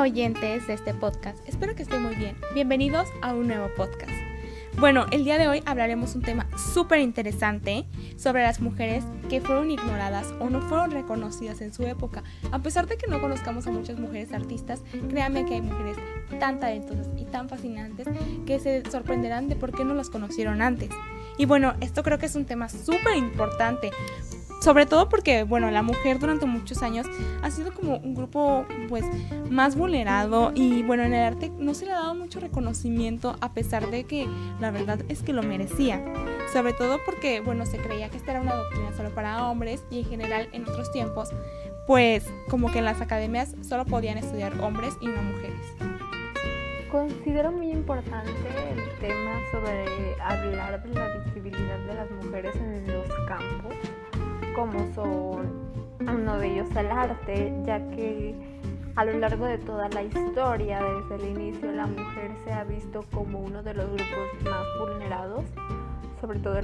Oyentes de este podcast, espero que estén muy bien. Bienvenidos a un nuevo podcast. Bueno, el día de hoy hablaremos un tema súper interesante sobre las mujeres que fueron ignoradas o no fueron reconocidas en su época. A pesar de que no conozcamos a muchas mujeres artistas, créanme que hay mujeres tan talentosas y tan fascinantes que se sorprenderán de por qué no las conocieron antes. Y bueno, esto creo que es un tema súper importante sobre todo porque, bueno, la mujer durante muchos años ha sido como un grupo, pues, más vulnerado y, bueno, en el arte no se le ha dado mucho reconocimiento a pesar de que la verdad es que lo merecía. Sobre todo porque, bueno, se creía que esta era una doctrina solo para hombres y en general en otros tiempos, pues, como que en las academias solo podían estudiar hombres y no mujeres. Considero muy importante el tema sobre hablar de la visibilidad de las mujeres en los campos como son uno de ellos el arte, ya que a lo largo de toda la historia, desde el inicio, la mujer se ha visto como uno de los grupos más vulnerados, sobre todo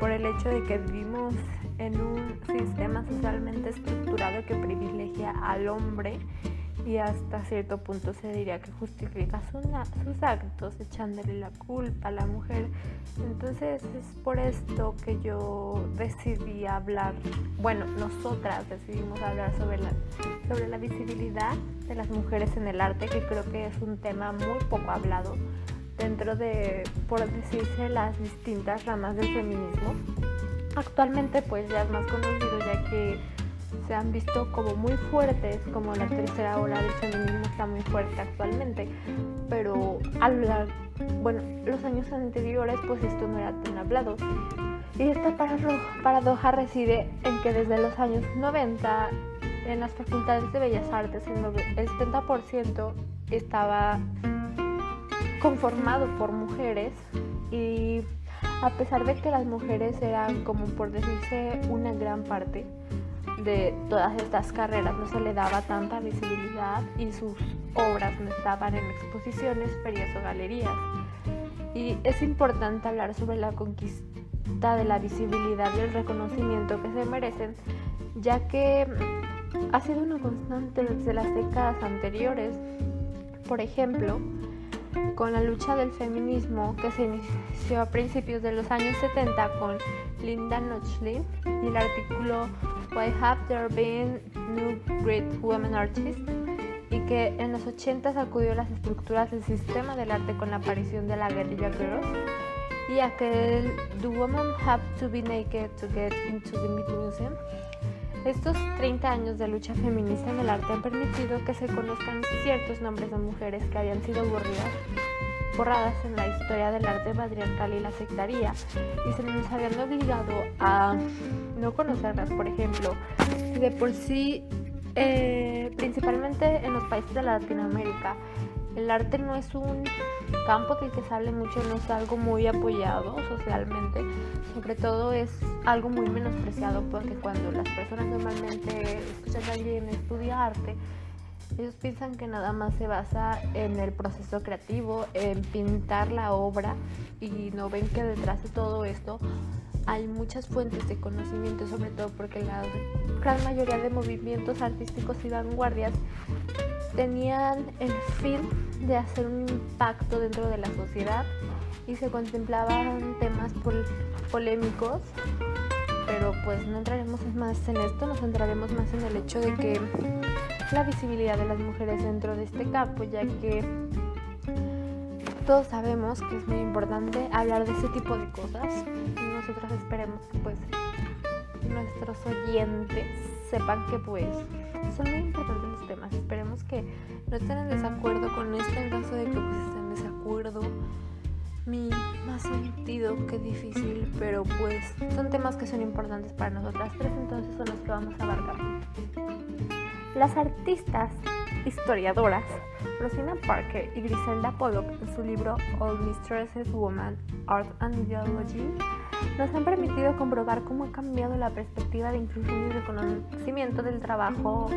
por el hecho de que vivimos en un sistema socialmente estructurado que privilegia al hombre y hasta cierto punto se diría que justifica sus actos echándole la culpa a la mujer. Entonces es por esto que yo decidí hablar, bueno, nosotras decidimos hablar sobre la, sobre la visibilidad de las mujeres en el arte, que creo que es un tema muy poco hablado dentro de, por decirse, las distintas ramas del feminismo. Actualmente pues ya es más conocido ya que se han visto como muy fuertes, como la tercera ola del feminismo está muy fuerte actualmente, pero a lo bueno, los años anteriores pues esto no era tan hablado. Y esta paradoja reside en que desde los años 90 en las facultades de Bellas Artes el 70% estaba conformado por mujeres y a pesar de que las mujeres eran como por decirse una gran parte, de todas estas carreras no se le daba tanta visibilidad y sus obras no estaban en exposiciones, ferias o galerías. Y es importante hablar sobre la conquista de la visibilidad y el reconocimiento que se merecen, ya que ha sido una constante desde las décadas anteriores. Por ejemplo, con la lucha del feminismo que se inició a principios de los años 70 con Linda Nochlin y el artículo Why Have There Been New Great Women Artists y que en los 80 sacudió las estructuras del sistema del arte con la aparición de la guerrilla girls y aquel Do Women Have to Be Naked to Get into the Museum. Estos 30 años de lucha feminista en el arte han permitido que se conozcan ciertos nombres de mujeres que habían sido borradas, borradas en la historia del arte patriarcal y la sectaría y se nos habían obligado a no conocerlas, por ejemplo, de por sí, eh, principalmente en los países de Latinoamérica, el arte no es un campo del que se hable mucho, no es algo muy apoyado socialmente, sobre todo es algo muy menospreciado porque cuando las personas normalmente escuchan a alguien estudia arte, ellos piensan que nada más se basa en el proceso creativo, en pintar la obra y no ven que detrás de todo esto hay muchas fuentes de conocimiento, sobre todo porque la gran mayoría de movimientos artísticos y vanguardias tenían el fin de hacer un impacto dentro de la sociedad y se contemplaban temas polémicos, pero pues no entraremos más en esto, nos centraremos más en el hecho de que la visibilidad de las mujeres dentro de este campo, ya que todos sabemos que es muy importante hablar de ese tipo de cosas nosotros esperemos que pues nuestros oyentes sepan que pues son muy importantes los temas. Esperemos que no estén en desacuerdo con esto en caso de que pues estén en desacuerdo. Mi más sentido que difícil, pero pues son temas que son importantes para nosotras tres, entonces son los que vamos a abarcar. Las artistas historiadoras Rosina Parker y Griselda Pollock en su libro All Mistresses Woman, Art and Ideology nos han permitido comprobar cómo ha cambiado la perspectiva de inclusión y reconocimiento del trabajo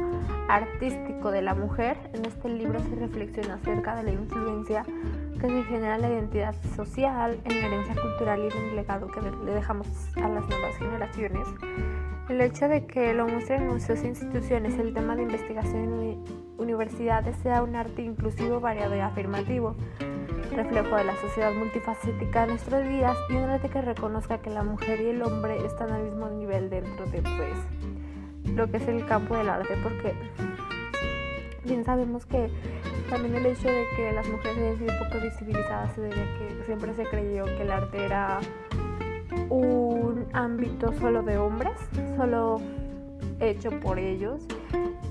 artístico de la mujer. En este libro se reflexiona acerca de la influencia que se genera en la identidad social, en la herencia cultural y en el legado que le dejamos a las nuevas generaciones. El hecho de que lo muestren en museos e instituciones, el tema de investigación en universidades sea un arte inclusivo, variado y afirmativo, reflejo de la sociedad multifacética de nuestros días y un arte que reconozca que la mujer y el hombre están al mismo nivel dentro de pues lo que es el campo del arte, porque bien sabemos que también el hecho de que las mujeres hayan sido poco visibilizadas se debe a que siempre se creyó que el arte era un ámbito solo de hombres, solo hecho por ellos.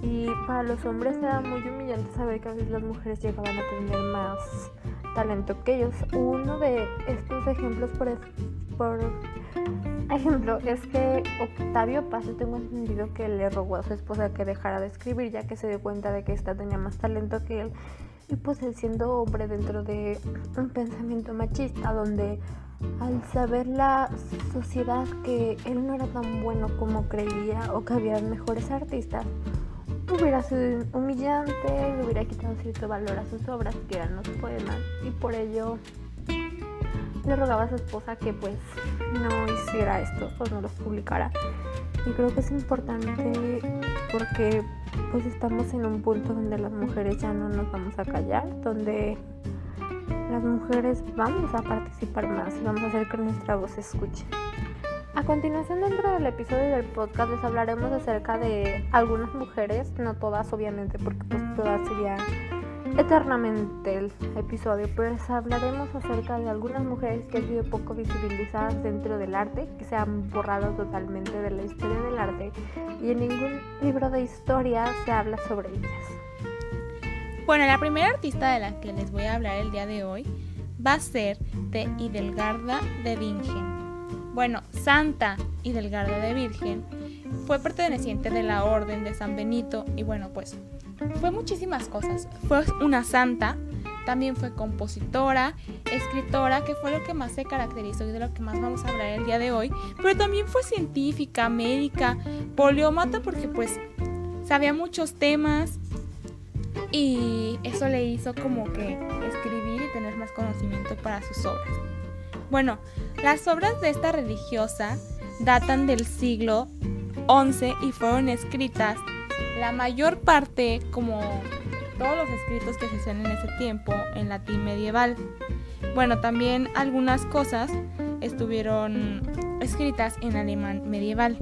Y para los hombres era muy humillante saber que a veces las mujeres llegaban a tener más talento que ellos. Uno de estos ejemplos, por, por ejemplo, es que Octavio Paz, tengo entendido que le rogó a su esposa que dejara de escribir, ya que se dio cuenta de que esta tenía más talento que él. Y pues él siendo hombre dentro de un pensamiento machista, donde al saber la sociedad que él no era tan bueno como creía o que había mejores artistas, hubiera sido humillante, le hubiera quitado cierto valor a sus obras, que eran los poemas, y por ello le rogaba a su esposa que pues no hiciera esto o no los publicara. Y creo que es importante porque pues estamos en un punto donde las mujeres ya no nos vamos a callar, donde las mujeres vamos a participar más y vamos a hacer que nuestra voz se escuche. A continuación dentro del episodio del podcast les hablaremos acerca de algunas mujeres, no todas obviamente porque pues todas serían eternamente el episodio, pero les hablaremos acerca de algunas mujeres que han sido poco visibilizadas dentro del arte, que se han borrado totalmente de la historia del arte y en ningún libro de historia se habla sobre ellas. Bueno, la primera artista de la que les voy a hablar el día de hoy va a ser de Hidelgarda de Bingen. Bueno, Santa Hidelgarda de Virgen fue perteneciente de la Orden de San Benito y bueno, pues fue muchísimas cosas. Fue una santa, también fue compositora, escritora, que fue lo que más se caracterizó y de lo que más vamos a hablar el día de hoy, pero también fue científica, médica, poliomata porque pues sabía muchos temas, y eso le hizo como que escribir y tener más conocimiento para sus obras. Bueno, las obras de esta religiosa datan del siglo XI y fueron escritas la mayor parte, como todos los escritos que se hacían en ese tiempo, en latín medieval. Bueno, también algunas cosas estuvieron escritas en alemán medieval.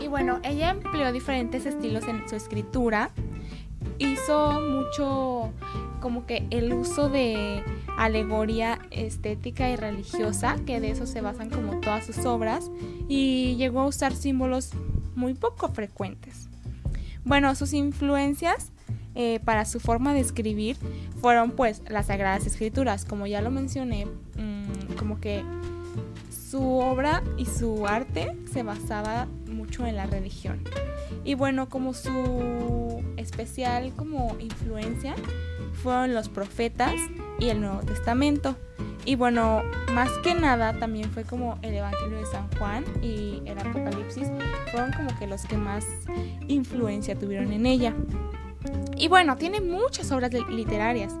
Y bueno, ella empleó diferentes estilos en su escritura hizo mucho como que el uso de alegoría estética y religiosa, que de eso se basan como todas sus obras, y llegó a usar símbolos muy poco frecuentes. Bueno, sus influencias eh, para su forma de escribir fueron pues las Sagradas Escrituras, como ya lo mencioné, mm, como que su obra y su arte se basaba en la religión. Y bueno, como su especial como influencia fueron los profetas y el Nuevo Testamento. Y bueno, más que nada también fue como el Evangelio de San Juan y el Apocalipsis fueron como que los que más influencia tuvieron en ella. Y bueno, tiene muchas obras literarias,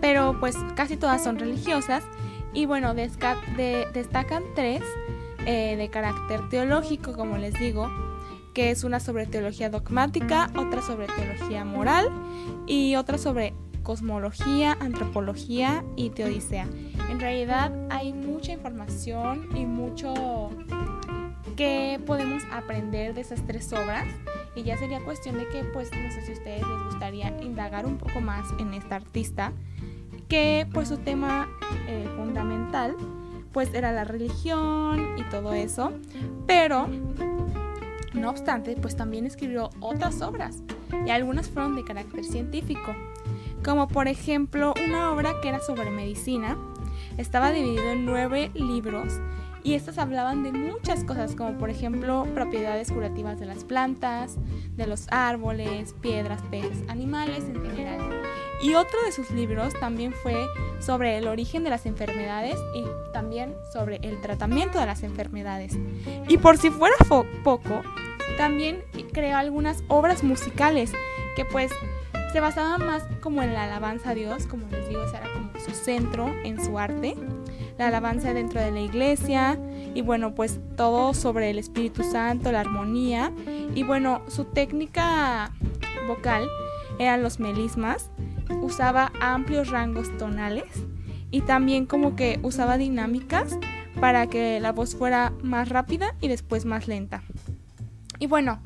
pero pues casi todas son religiosas. Y bueno, destacan tres eh, de carácter teológico, como les digo, que es una sobre teología dogmática, otra sobre teología moral y otra sobre cosmología, antropología y teodicea. En realidad hay mucha información y mucho que podemos aprender de esas tres obras y ya sería cuestión de que pues no sé si a ustedes les gustaría indagar un poco más en esta artista que pues su tema eh, fundamental pues era la religión y todo eso pero no obstante, pues también escribió otras obras y algunas fueron de carácter científico, como por ejemplo una obra que era sobre medicina. Estaba dividido en nueve libros y estos hablaban de muchas cosas, como por ejemplo propiedades curativas de las plantas, de los árboles, piedras, peces, animales en general. Y otro de sus libros también fue sobre el origen de las enfermedades y también sobre el tratamiento de las enfermedades. Y por si fuera poco, también creó algunas obras musicales que pues se basaban más como en la alabanza a Dios, como les digo, ese era como su centro en su arte, la alabanza dentro de la iglesia y bueno, pues todo sobre el Espíritu Santo, la armonía y bueno, su técnica vocal eran los melismas, usaba amplios rangos tonales y también como que usaba dinámicas para que la voz fuera más rápida y después más lenta. Y bueno,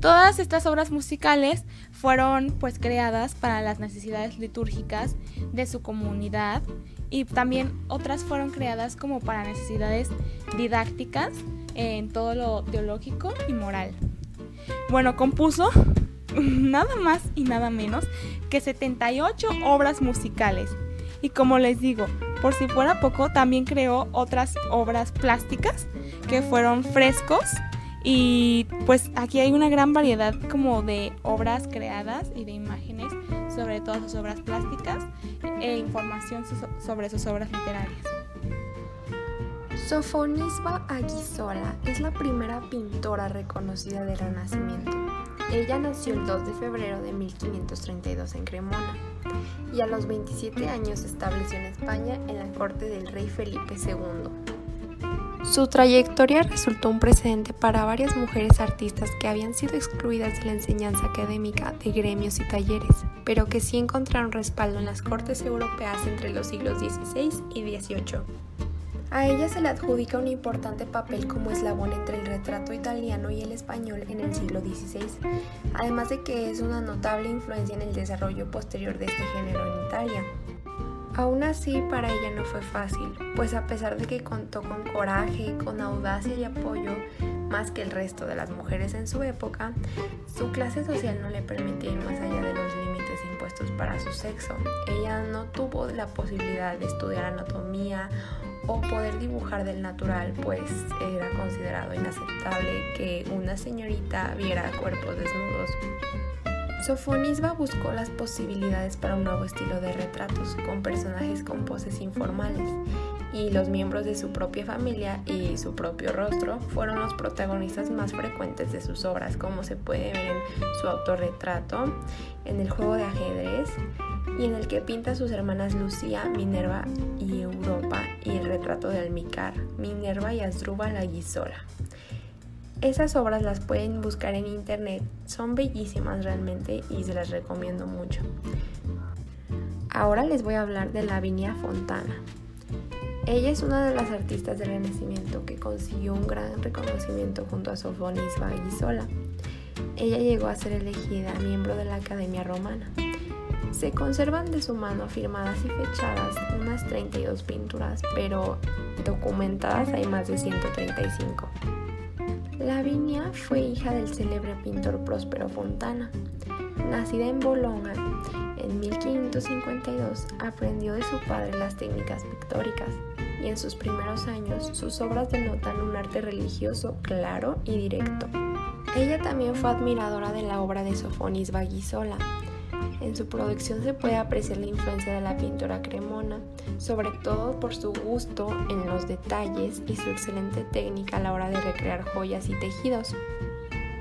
todas estas obras musicales fueron pues creadas para las necesidades litúrgicas de su comunidad y también otras fueron creadas como para necesidades didácticas en todo lo teológico y moral. Bueno, compuso nada más y nada menos que 78 obras musicales. Y como les digo, por si fuera poco, también creó otras obras plásticas que fueron frescos. Y pues aquí hay una gran variedad como de obras creadas y de imágenes sobre todas sus obras plásticas e información sobre sus obras literarias. Sofonisba Aguizola es la primera pintora reconocida del Renacimiento. Ella nació el 2 de febrero de 1532 en Cremona y a los 27 años se estableció en España en la corte del rey Felipe II. Su trayectoria resultó un precedente para varias mujeres artistas que habían sido excluidas de la enseñanza académica de gremios y talleres, pero que sí encontraron respaldo en las cortes europeas entre los siglos XVI y XVIII. A ella se le adjudica un importante papel como eslabón entre el retrato italiano y el español en el siglo XVI, además de que es una notable influencia en el desarrollo posterior de este género en Italia. Aún así, para ella no fue fácil, pues a pesar de que contó con coraje, con audacia y apoyo, más que el resto de las mujeres en su época, su clase social no le permitía ir más allá de los límites impuestos para su sexo. Ella no tuvo la posibilidad de estudiar anatomía o poder dibujar del natural, pues era considerado inaceptable que una señorita viera cuerpos desnudos. Sofonisba buscó las posibilidades para un nuevo estilo de retratos, con personajes con poses informales, y los miembros de su propia familia y su propio rostro fueron los protagonistas más frecuentes de sus obras, como se puede ver en su autorretrato, en el juego de ajedrez, y en el que pinta a sus hermanas Lucía, Minerva y Europa, y el retrato de Almicar, Minerva y Asdrúbal la Guisola. Esas obras las pueden buscar en internet, son bellísimas realmente y se las recomiendo mucho. Ahora les voy a hablar de Lavinia Fontana. Ella es una de las artistas del Renacimiento que consiguió un gran reconocimiento junto a Sofonis Bagisola. Ella llegó a ser elegida miembro de la Academia Romana. Se conservan de su mano firmadas y fechadas unas 32 pinturas, pero documentadas hay más de 135. Lavinia fue hija del célebre pintor Próspero Fontana. Nacida en Bologna en 1552, aprendió de su padre las técnicas pictóricas y en sus primeros años sus obras denotan un arte religioso claro y directo. Ella también fue admiradora de la obra de Sofonis Bagisola, en su producción se puede apreciar la influencia de la pintura cremona, sobre todo por su gusto en los detalles y su excelente técnica a la hora de recrear joyas y tejidos.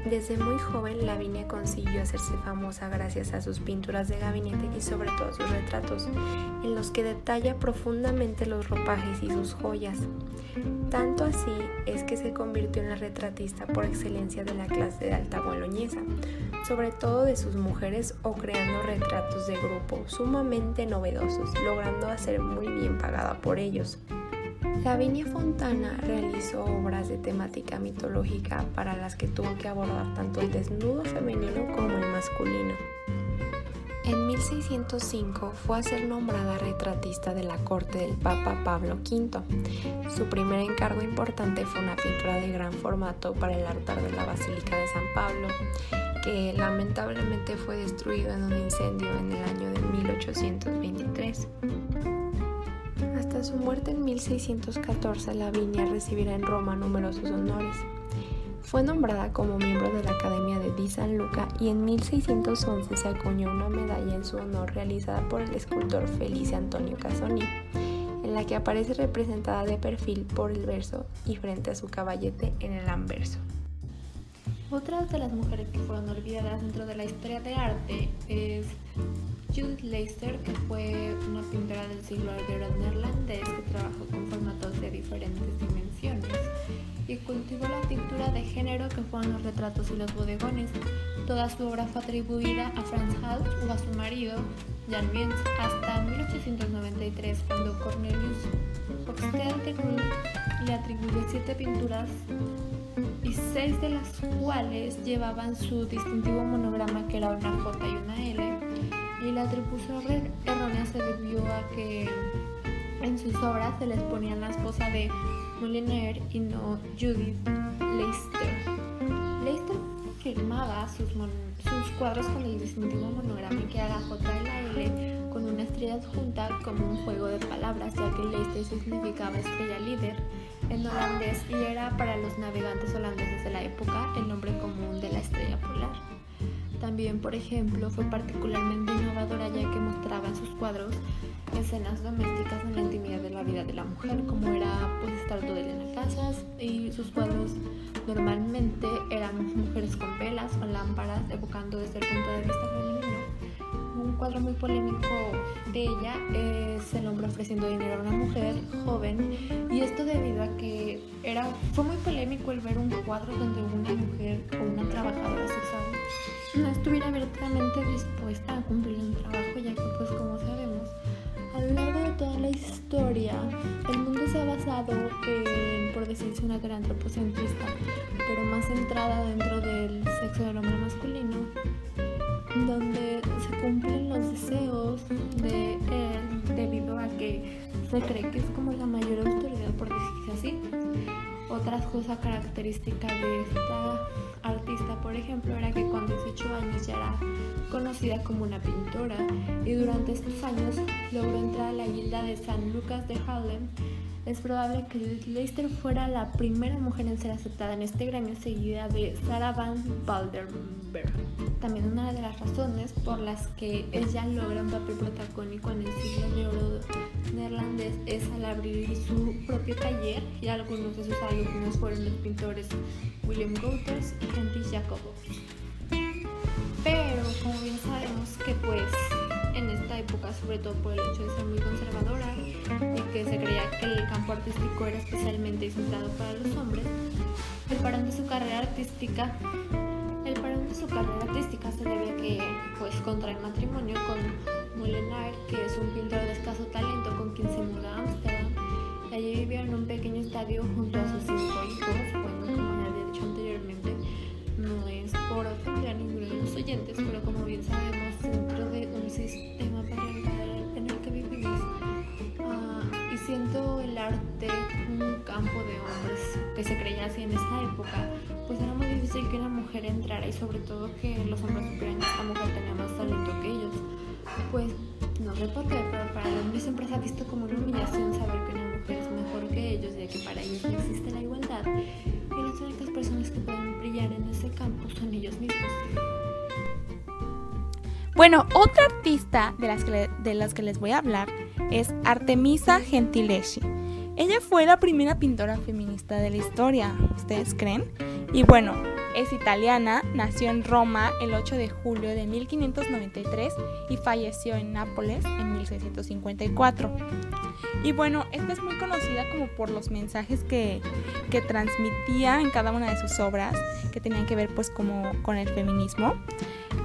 Desde muy joven, Lavinia consiguió hacerse famosa gracias a sus pinturas de gabinete y sobre todo sus retratos, en los que detalla profundamente los ropajes y sus joyas. Tanto así es que se convirtió en la retratista por excelencia de la clase de alta boloñesa, sobre todo de sus mujeres o creando retratos de grupo sumamente novedosos, logrando hacer muy bien pagada por ellos. Lavinia Fontana realizó obras de temática mitológica para las que tuvo que abordar tanto el desnudo femenino como el masculino. En 1605 fue a ser nombrada retratista de la corte del Papa Pablo V. Su primer encargo importante fue una pintura de gran formato para el altar de la Basílica de San Pablo, que lamentablemente fue destruido en un incendio en el año de 1823 su muerte en 1614, Lavinia recibirá en Roma numerosos honores. Fue nombrada como miembro de la Academia de Di San Luca y en 1611 se acuñó una medalla en su honor realizada por el escultor Felice Antonio Casoni, en la que aparece representada de perfil por el verso y frente a su caballete en el anverso. Otras de las mujeres que fueron olvidadas dentro de la historia de arte es Judith Leister, que fue una pintora del siglo de neerlandés que trabajó con formatos de diferentes dimensiones y cultivó la pintura de género que fueron los retratos y los bodegones. Toda su obra fue atribuida a Franz Hals o a su marido, Jan Wiens, hasta 1893, cuando Cornelius de le atribuyó siete pinturas y seis de las cuales llevaban su distintivo monograma que era una J y una L y la atribución errónea se debió a que en sus obras se les ponía la esposa de Moliner y no Judith Leister. Leister firmaba sus, sus cuadros con el distintivo monograma que era J y la L con una estrella adjunta como un juego de palabras, ya que Leister significaba estrella líder en holandés y era para los navegantes holandeses de la época el nombre común de la estrella polar. También, por ejemplo, fue particularmente innovadora ya que mostraba en sus cuadros escenas domésticas en la intimidad de la vida de la mujer, como era pues estar todo en las casas y sus cuadros normalmente eran mujeres con velas o lámparas, evocando desde el punto de vista femenino. Un cuadro muy polémico de ella es el hombre ofreciendo dinero a una mujer joven y esto debido a que era, fue muy polémico el ver un cuadro donde una mujer o una trabajadora sexual no estuviera abiertamente dispuesta a cumplir un trabajo ya que pues como sabemos a lo largo de toda la historia el mundo se ha basado en por decirse una gran antropocentrista pero más centrada dentro del sexo del hombre masculino donde se cumplen los deseos de él debido a que se cree que es como la mayor autoridad por decirse así. Otra cosa característica de esta artista, por ejemplo, era que conocida como una pintora y durante estos años logró entrar a la guilda de San Lucas de Harlem. Es probable que Leicester fuera la primera mujer en ser aceptada en este gremio, seguida de Sarah Van Valderberg. También una de las razones por las que ella logra un papel protagónico en el siglo de oro neerlandés es al abrir su propio taller y algunos de sus alumnos fueron los pintores William Gouters y Henry Jacobs. Pero que pues en esta época, sobre todo por el hecho de ser muy conservadora y que se creía que el campo artístico era especialmente centrado para los hombres, el parón de su carrera artística el parón de su carrera artística se debe a que pues contrae matrimonio con Molinar, que es un pintor de escaso talento con quien se muda a Amsterdam. Allí vivió en un pequeño estadio junto a sus cinco hijos. Bueno, por ofender a de los oyentes, pero como bien sabemos, dentro de un sistema patriarcal en el que vivimos, uh, y siendo el arte un campo de hombres que se creía así en esa época, pues era muy difícil que una mujer entrara y sobre todo que los hombres supieran que esta mujer tenía más talento que ellos. Pues no sé por qué, pero para los hombres siempre se ha visto como una humillación saber que una mujer es mejor que ellos, ya que para ellos existe la igualdad y las únicas personas que pueden brillar en ese campo son ellos mismos. Bueno, otra artista de las que, de las que les voy a hablar es Artemisa Gentileschi. Ella fue la primera pintora feminista de la historia, ¿ustedes creen? Y bueno, es italiana, nació en Roma el 8 de julio de 1593 y falleció en Nápoles en 1654. Y bueno, esta es muy conocida como por los mensajes que, que transmitía en cada una de sus obras, que tenían que ver pues como con el feminismo.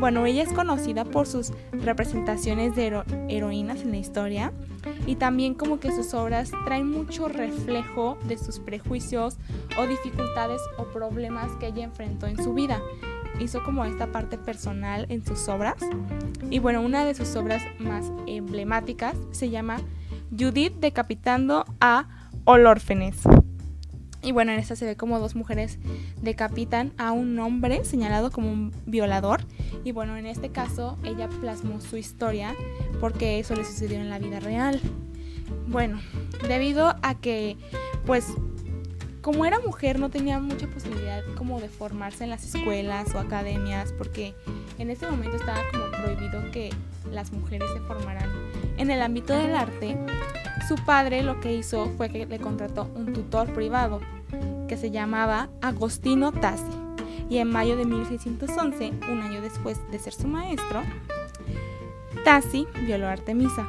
Bueno, ella es conocida por sus representaciones de heroínas en la historia y también como que sus obras traen mucho reflejo de sus prejuicios o dificultades o problemas que ella enfrentó en su vida. Hizo como esta parte personal en sus obras y bueno, una de sus obras más emblemáticas se llama Judith decapitando a Olórfenes. Y bueno, en esta se ve como dos mujeres decapitan a un hombre señalado como un violador. Y bueno, en este caso ella plasmó su historia porque eso le sucedió en la vida real. Bueno, debido a que pues como era mujer no tenía mucha posibilidad como de formarse en las escuelas o academias porque en ese momento estaba como prohibido que las mujeres se formaran en el ámbito del arte su padre lo que hizo fue que le contrató un tutor privado que se llamaba Agostino Tassi. y en mayo de 1611, un año después de ser su maestro, Tassi violó a Artemisa.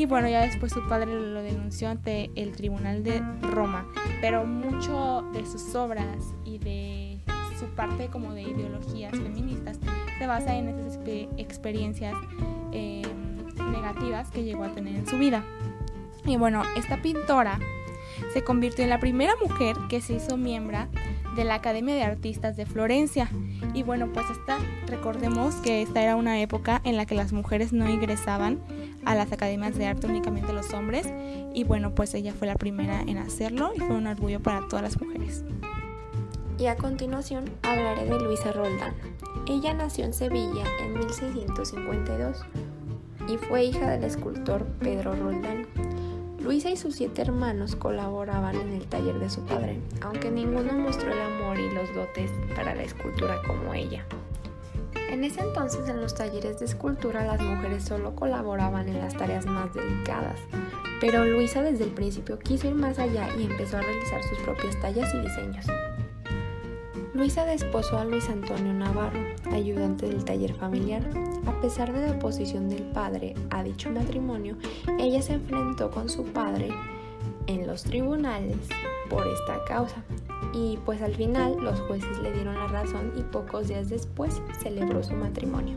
Y bueno, ya después su padre lo denunció ante el Tribunal de Roma, pero mucho de sus obras y de su parte como de ideologías feministas se basa en esas experiencias em, negativas que llegó a tener en su vida. Y bueno, esta pintora se convirtió en la primera mujer que se hizo miembro de la Academia de Artistas de Florencia. Y bueno, pues esta, recordemos que esta era una época en la que las mujeres no ingresaban a las academias de arte únicamente los hombres. Y bueno, pues ella fue la primera en hacerlo y fue un orgullo para todas las mujeres. Y a continuación hablaré de Luisa Roldán. Ella nació en Sevilla en 1652 y fue hija del escultor Pedro Roldán. Luisa y sus siete hermanos colaboraban en el taller de su padre, aunque ninguno mostró el amor y los dotes para la escultura como ella. En ese entonces en los talleres de escultura las mujeres solo colaboraban en las tareas más delicadas, pero Luisa desde el principio quiso ir más allá y empezó a realizar sus propias tallas y diseños. Luisa desposó a Luis Antonio Navarro, ayudante del taller familiar. A pesar de la oposición del padre a dicho matrimonio, ella se enfrentó con su padre en los tribunales por esta causa. Y pues al final los jueces le dieron la razón y pocos días después celebró su matrimonio.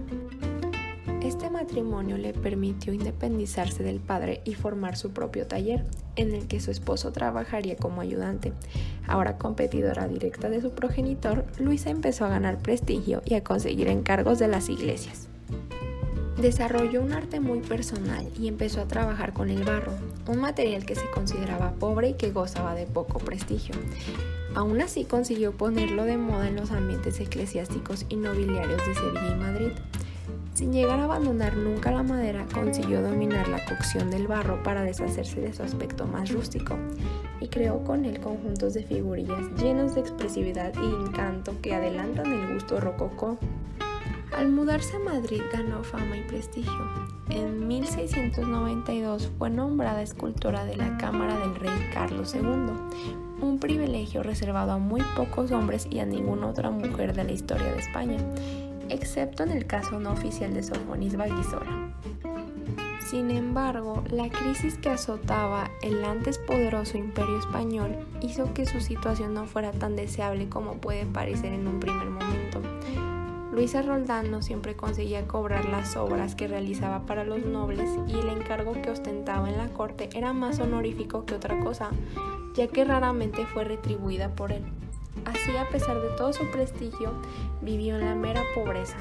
Este matrimonio le permitió independizarse del padre y formar su propio taller, en el que su esposo trabajaría como ayudante. Ahora competidora directa de su progenitor, Luisa empezó a ganar prestigio y a conseguir encargos de las iglesias. Desarrolló un arte muy personal y empezó a trabajar con el barro, un material que se consideraba pobre y que gozaba de poco prestigio. Aún así consiguió ponerlo de moda en los ambientes eclesiásticos y nobiliarios de Sevilla y Madrid. Sin llegar a abandonar nunca la madera, consiguió dominar la cocción del barro para deshacerse de su aspecto más rústico y creó con él conjuntos de figurillas llenos de expresividad y encanto que adelantan el gusto rococó. Al mudarse a Madrid ganó fama y prestigio. En 1692 fue nombrada escultora de la Cámara del Rey Carlos II, un privilegio reservado a muy pocos hombres y a ninguna otra mujer de la historia de España excepto en el caso no oficial de Sofonis Valguisola. Sin embargo, la crisis que azotaba el antes poderoso imperio español hizo que su situación no fuera tan deseable como puede parecer en un primer momento. Luisa Roldán no siempre conseguía cobrar las obras que realizaba para los nobles y el encargo que ostentaba en la corte era más honorífico que otra cosa, ya que raramente fue retribuida por él. Así, a pesar de todo su prestigio, vivió en la mera pobreza.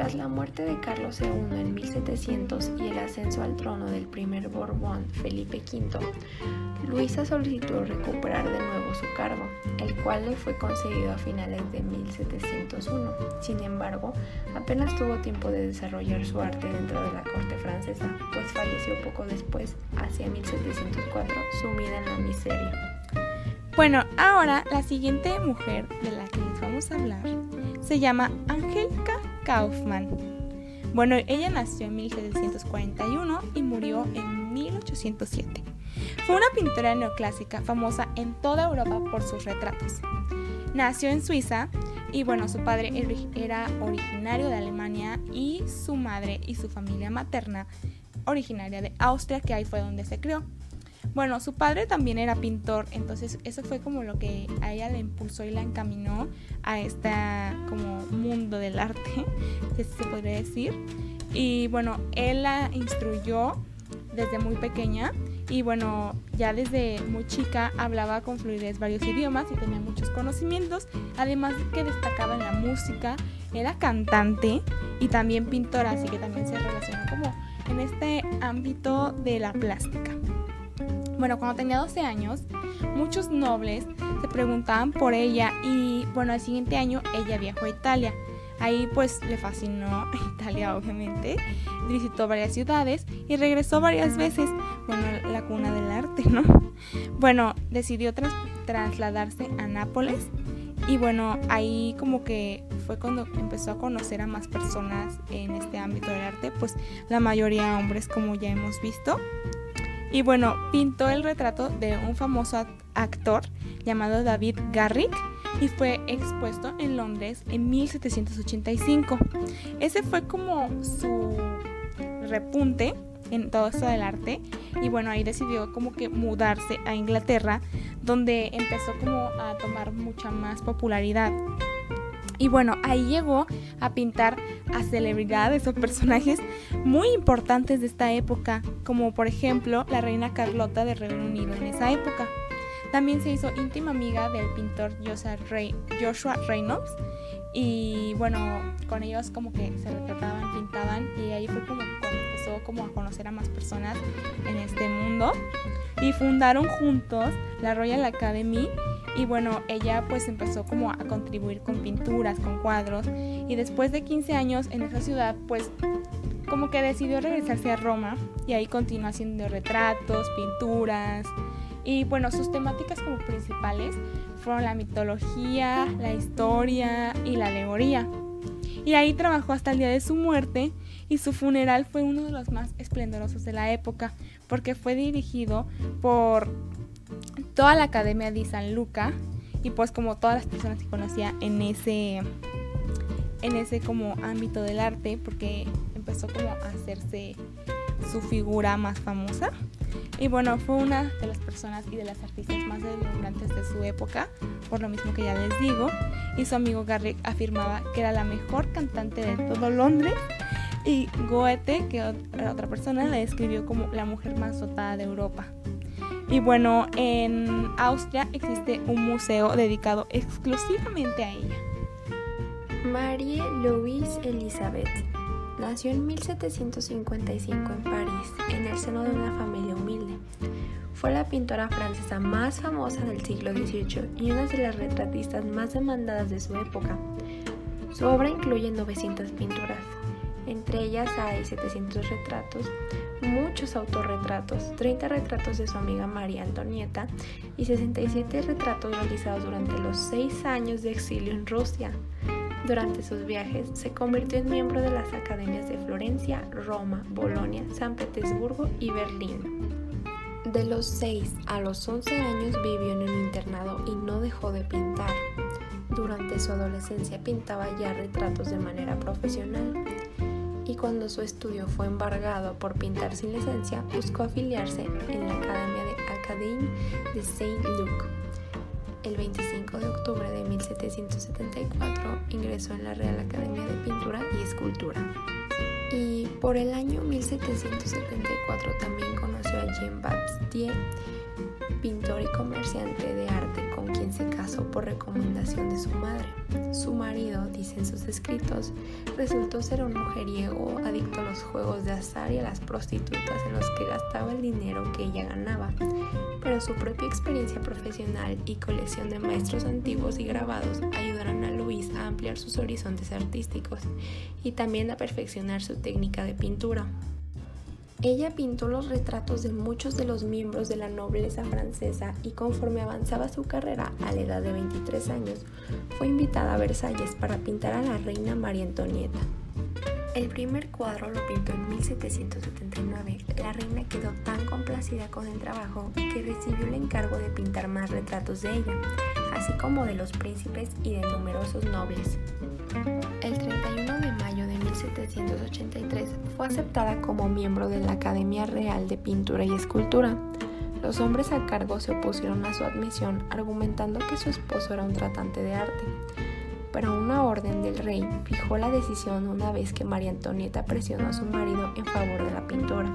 Tras la muerte de Carlos II en 1700 y el ascenso al trono del primer Borbón, Felipe V, Luisa solicitó recuperar de nuevo su cargo, el cual le fue concedido a finales de 1701. Sin embargo, apenas tuvo tiempo de desarrollar su arte dentro de la corte francesa, pues falleció poco después, hacia 1704, sumida en la miseria. Bueno, ahora la siguiente mujer de la que les vamos a hablar se llama Angelika Kaufmann. Bueno, ella nació en 1741 y murió en 1807. Fue una pintora neoclásica famosa en toda Europa por sus retratos. Nació en Suiza y bueno, su padre era originario de Alemania y su madre y su familia materna originaria de Austria, que ahí fue donde se crió. Bueno, su padre también era pintor, entonces eso fue como lo que a ella le impulsó y la encaminó a este como mundo del arte, si se podría decir. Y bueno, él la instruyó desde muy pequeña y bueno, ya desde muy chica hablaba con fluidez varios idiomas y tenía muchos conocimientos, además de que destacaba en la música, era cantante y también pintora, así que también se relacionó como en este ámbito de la plástica. Bueno, cuando tenía 12 años, muchos nobles se preguntaban por ella y bueno, al siguiente año ella viajó a Italia. Ahí pues le fascinó Italia obviamente, visitó varias ciudades y regresó varias veces, bueno, la cuna del arte, ¿no? Bueno, decidió trasladarse a Nápoles y bueno, ahí como que fue cuando empezó a conocer a más personas en este ámbito del arte, pues la mayoría hombres como ya hemos visto. Y bueno, pintó el retrato de un famoso actor llamado David Garrick y fue expuesto en Londres en 1785. Ese fue como su repunte en todo esto del arte y bueno, ahí decidió como que mudarse a Inglaterra donde empezó como a tomar mucha más popularidad. Y bueno, ahí llegó a pintar a celebridades o personajes muy importantes de esta época, como por ejemplo la reina Carlota de Reino Unido en esa época. También se hizo íntima amiga del pintor Joshua Reynolds y bueno, con ellos como que se retrataban, pintaban y ahí fue como cuando empezó como a conocer a más personas en este mundo y fundaron juntos la Royal Academy. Y bueno, ella pues empezó como a contribuir con pinturas, con cuadros. Y después de 15 años en esa ciudad pues como que decidió regresarse a Roma. Y ahí continuó haciendo retratos, pinturas. Y bueno, sus temáticas como principales fueron la mitología, la historia y la alegoría. Y ahí trabajó hasta el día de su muerte y su funeral fue uno de los más esplendorosos de la época porque fue dirigido por toda la Academia de San Luca y pues como todas las personas que conocía en ese en ese como ámbito del arte porque empezó como a hacerse su figura más famosa. Y bueno fue una de las personas y de las artistas más deslumbrantes de su época por lo mismo que ya les digo y su amigo Garrick afirmaba que era la mejor cantante de todo Londres y Goethe que otra persona la describió como la mujer más dotada de Europa y bueno, en Austria existe un museo dedicado exclusivamente a ella. Marie Louise Elizabeth nació en 1755 en París, en el seno de una familia humilde. Fue la pintora francesa más famosa del siglo XVIII y una de las retratistas más demandadas de su época. Su obra incluye 900 pinturas, entre ellas hay 700 retratos, muchos autorretratos, 30 retratos de su amiga María Antonieta y 67 retratos realizados durante los 6 años de exilio en Rusia. Durante sus viajes se convirtió en miembro de las academias de Florencia, Roma, Bolonia, San Petersburgo y Berlín. De los 6 a los 11 años vivió en un internado y no dejó de pintar. Durante su adolescencia pintaba ya retratos de manera profesional y cuando su estudio fue embargado por pintar sin licencia, buscó afiliarse en la Academia de Académie de Saint-Luc. El 25 de octubre de 1774 ingresó en la Real Academia de Pintura y Escultura. Y por el año 1774 también conoció a Jean Baptiste, pintor y comerciante de arte quien se casó por recomendación de su madre. Su marido, dicen sus escritos, resultó ser un mujeriego adicto a los juegos de azar y a las prostitutas en los que gastaba el dinero que ella ganaba. Pero su propia experiencia profesional y colección de maestros antiguos y grabados ayudaron a Luis a ampliar sus horizontes artísticos y también a perfeccionar su técnica de pintura. Ella pintó los retratos de muchos de los miembros de la nobleza francesa y conforme avanzaba su carrera a la edad de 23 años, fue invitada a Versalles para pintar a la reina María Antonieta. El primer cuadro lo pintó en 1779. La reina quedó tan complacida con el trabajo que recibió el encargo de pintar más retratos de ella, así como de los príncipes y de numerosos nobles. El 31 de mayo de 1783 fue aceptada como miembro de la Academia Real de Pintura y Escultura. Los hombres a cargo se opusieron a su admisión argumentando que su esposo era un tratante de arte pero una orden del rey fijó la decisión una vez que María Antonieta presionó a su marido en favor de la pintura.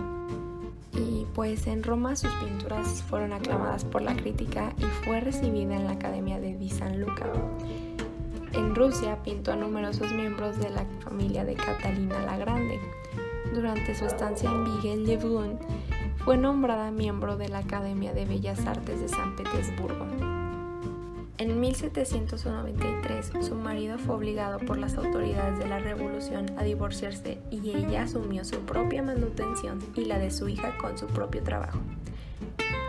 Y pues en Roma sus pinturas fueron aclamadas por la crítica y fue recibida en la Academia de Di San Luca. En Rusia pintó a numerosos miembros de la familia de Catalina la Grande. Durante su estancia en Vigel-le-Brun fue nombrada miembro de la Academia de Bellas Artes de San Petersburgo. En 1793, su marido fue obligado por las autoridades de la revolución a divorciarse y ella asumió su propia manutención y la de su hija con su propio trabajo.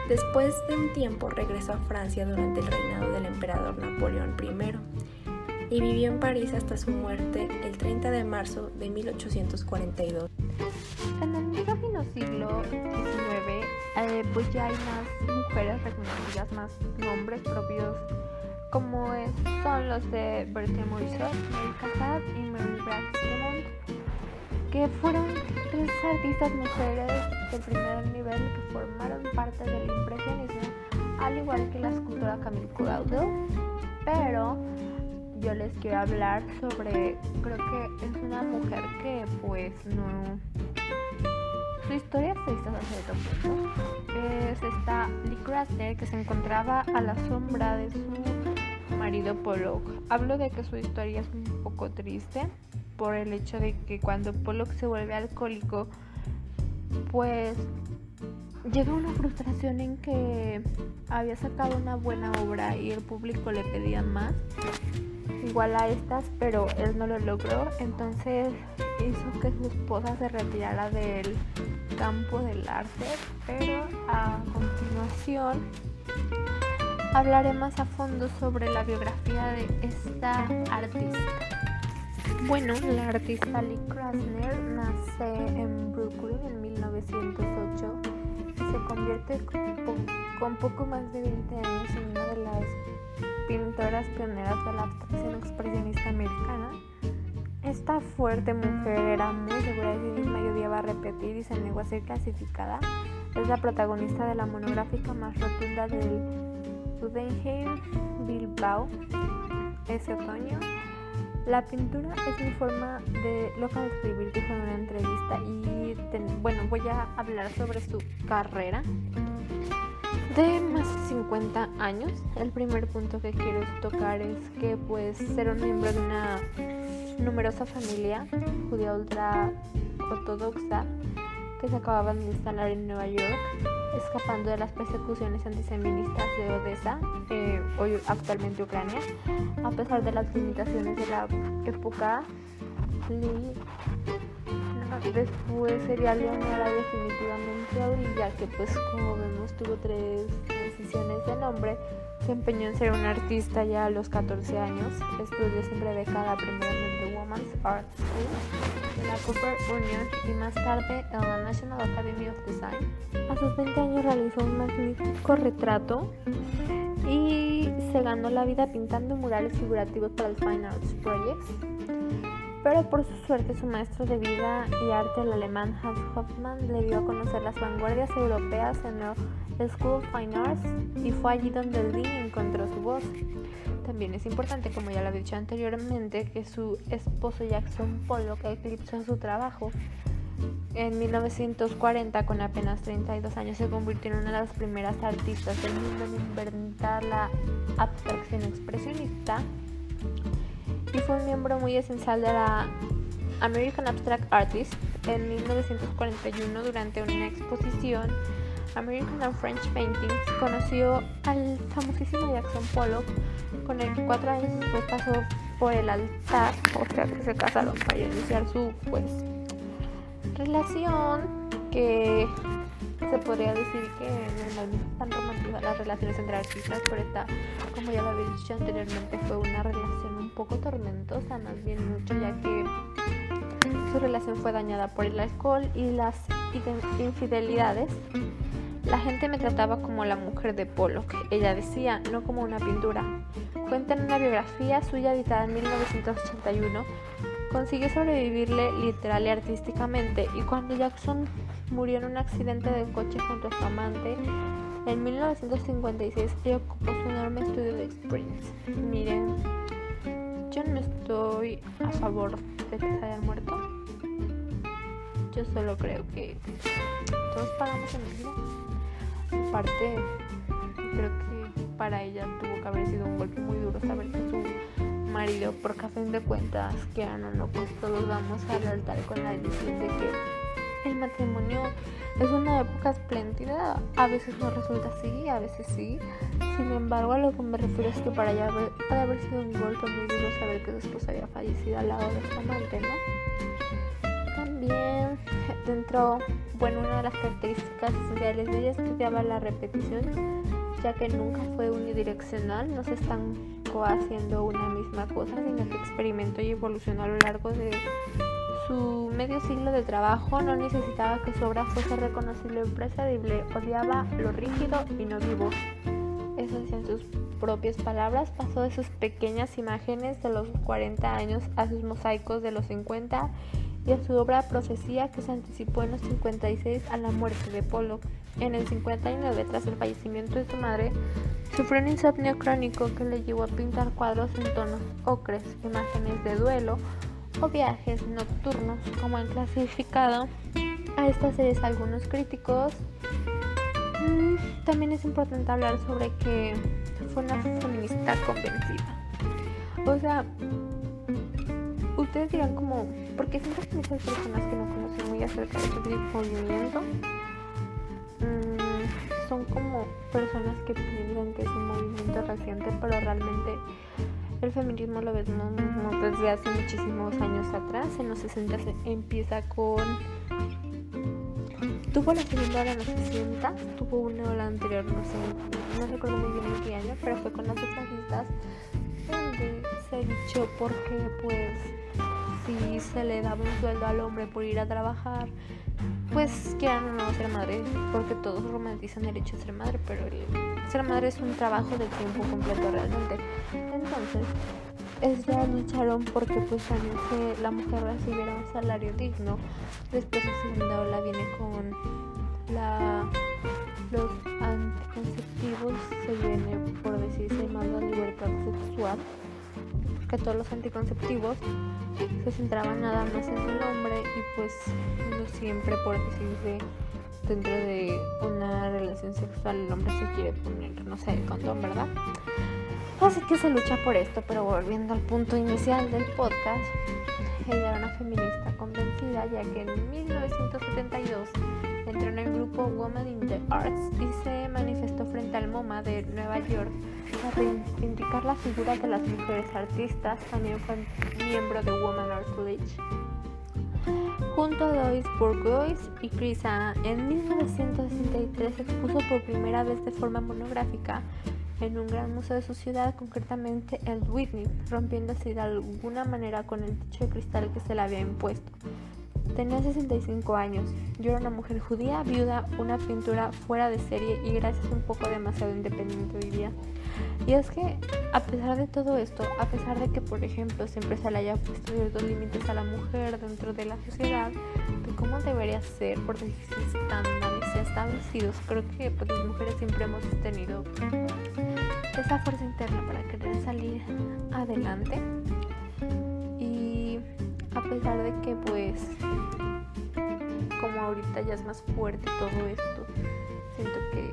Después de un tiempo regresó a Francia durante el reinado del emperador Napoleón I y vivió en París hasta su muerte el 30 de marzo de 1842. En el siglo XIX, eh, pues ya hay más mujeres reconocidas, más nombres propios como son los de Bertie Morisot, Mary Cassatt y Mary Braxton, que fueron tres artistas mujeres de primer nivel que formaron parte del impresionismo, al igual que la escultora Camille Claudel, pero yo les quiero hablar sobre, creo que es una mujer que pues no... Su historia se hizo hasta cierto punto. Es esta Lee Krasner que se encontraba a la sombra de su marido Pollock. Hablo de que su historia es un poco triste por el hecho de que cuando Pollock se vuelve alcohólico, pues llega una frustración en que había sacado una buena obra y el público le pedía más igual a estas, pero él no lo logró, entonces hizo que su esposa se retirara del campo del arte, pero a continuación hablaré más a fondo sobre la biografía de esta artista. Bueno, la artista Lee Krasner nace en Brooklyn en 1908 y se convierte con, con poco más de 20 años en una de las pintoras pioneras de la abstracción expresionista americana. Esta fuerte mujer era muy segura de sí misma y odiaba repetir y se negó a ser clasificada. Es la protagonista de la monográfica más rotunda del Guggenheim Bilbao ese otoño. La pintura es mi forma de loca de escribir, dijo en una entrevista. Y bueno, voy a hablar sobre su carrera de más de 50 años. El primer punto que quiero tocar es que pues ser un miembro de una numerosa familia judía ultra ortodoxa que se acababan de instalar en Nueva York, escapando de las persecuciones antisemitistas de Odessa, eh, hoy actualmente Ucrania, a pesar de las limitaciones de la época. Lee después sería Leonora definitivamente a ya que pues como vemos tuvo tres decisiones de nombre. Se empeñó en ser un artista ya a los 14 años. Estudió siempre becada primero en the Women's Art School de la Cooper Union y más tarde en la National Academy of Design. A sus 20 años realizó un magnífico retrato y se ganó la vida pintando murales figurativos para el Fine Arts Projects pero por su suerte su maestro de vida y arte, el alemán Hans Hofmann, le dio a conocer las vanguardias europeas en el School of Fine Arts y fue allí donde Lee encontró su voz. También es importante, como ya lo he dicho anteriormente, que su esposo Jackson Pollock eclipsó su trabajo. En 1940, con apenas 32 años, se convirtió en una de las primeras artistas del mundo en inventar la abstracción expresionista y fue un miembro muy esencial de la American Abstract Artists en 1941 durante una exposición American and French Paintings. Conoció al famosísimo Jackson Pollock con el que cuatro años después pasó por el altar, o sea que se casaron para iniciar su pues relación que se podría decir que no están románticas las relaciones entre artistas, pero esta, como ya lo había dicho anteriormente, fue una relación un poco tormentosa, más bien mucho, ya que su relación fue dañada por el alcohol y las infidelidades. La gente me trataba como la mujer de Pollock, ella decía, no como una pintura. Cuenta en una biografía suya editada en 1981 consiguió sobrevivirle literal y artísticamente y cuando Jackson murió en un accidente de coche junto a su amante en 1956 ella ocupó su enorme estudio de Springs. Miren, yo no estoy a favor de que se haya muerto. Yo solo creo que todos pagamos el vida. Aparte, creo que para ella tuvo que haber sido un golpe muy duro saber que su marido, porque a fin de cuentas, que o no, pues todos vamos al altar con la decisión de que el matrimonio es una época espléndida, a veces no resulta así, a veces sí. Sin embargo, a lo que me refiero es que para ella puede haber sido un golpe muy duro saber que su esposa había fallecido al lado de su amante, ¿no? También dentro, bueno, una de las características esenciales de ella estudiaba la repetición, ya que nunca fue unidireccional, no se están haciendo una misma cosa, sino que experimentó y evolucionó a lo largo de su medio siglo de trabajo. No necesitaba que su obra fuese reconocible o imprescindible, odiaba lo rígido y no vivo. impresos en sus propias palabras, pasó de sus pequeñas imágenes de los 40 años a sus mosaicos de los 50 y a su obra Profecía que se anticipó en los 56 a la muerte de Pollock. En el 59, tras el fallecimiento de su madre, sufrió un insomnio crónico que le llevó a pintar cuadros en tonos ocres, imágenes de duelo o viajes nocturnos, como han clasificado a estas series algunos críticos. Mm, también es importante hablar sobre que fue una feminista convencida. O sea, ustedes dirán como, porque siempre que muchas personas que no conocen muy acerca de este movimiento, mm, son como personas que piensan que es un movimiento reciente, pero realmente el feminismo lo vemos desde hace muchísimos años atrás. En los 60 empieza con Tuvo la segunda ola en los 60, tuvo una ola anterior, no sé, no recuerdo muy bien en qué año, pero fue con las sufragistas donde se dicho porque pues si se le daba un sueldo al hombre por ir a trabajar, pues quieran o no ser madre, porque todos romantizan el hecho de ser madre, pero ser madre es un trabajo de tiempo completo realmente. Entonces, ellas lucharon porque pues también que la mujer recibiera un salario digno. Después la segunda ola viene con la, los anticonceptivos, se viene por decirse más la libertad sexual, que todos los anticonceptivos se centraban nada más en el hombre y pues no siempre por decirse dentro de una relación sexual el hombre se quiere poner, no sé, el condón, ¿verdad? Así que se lucha por esto, pero volviendo al punto inicial del podcast, ella era una feminista convencida ya que en 1972 entró en el grupo Women in the Arts y se manifestó frente al MoMA de Nueva York para reivindicar la figura de las mujeres artistas. También fue miembro de Women Art College. Junto a Doris Bourgeois y Crisa, en 1963 expuso por primera vez de forma monográfica en un gran museo de su ciudad, concretamente el Whitney, rompiendo así de alguna manera con el techo de cristal que se le había impuesto. Tenía 65 años. Yo era una mujer judía, viuda, una pintura fuera de serie y gracias un poco demasiado independiente diría. Y es que, a pesar de todo esto, a pesar de que, por ejemplo, siempre se le haya puesto ciertos límites a la mujer dentro de la sociedad, de cómo debería ser por estándares establecidos, creo que pues, las mujeres siempre hemos tenido esa fuerza interna para querer salir adelante. A pesar de que, pues, como ahorita ya es más fuerte todo esto, siento que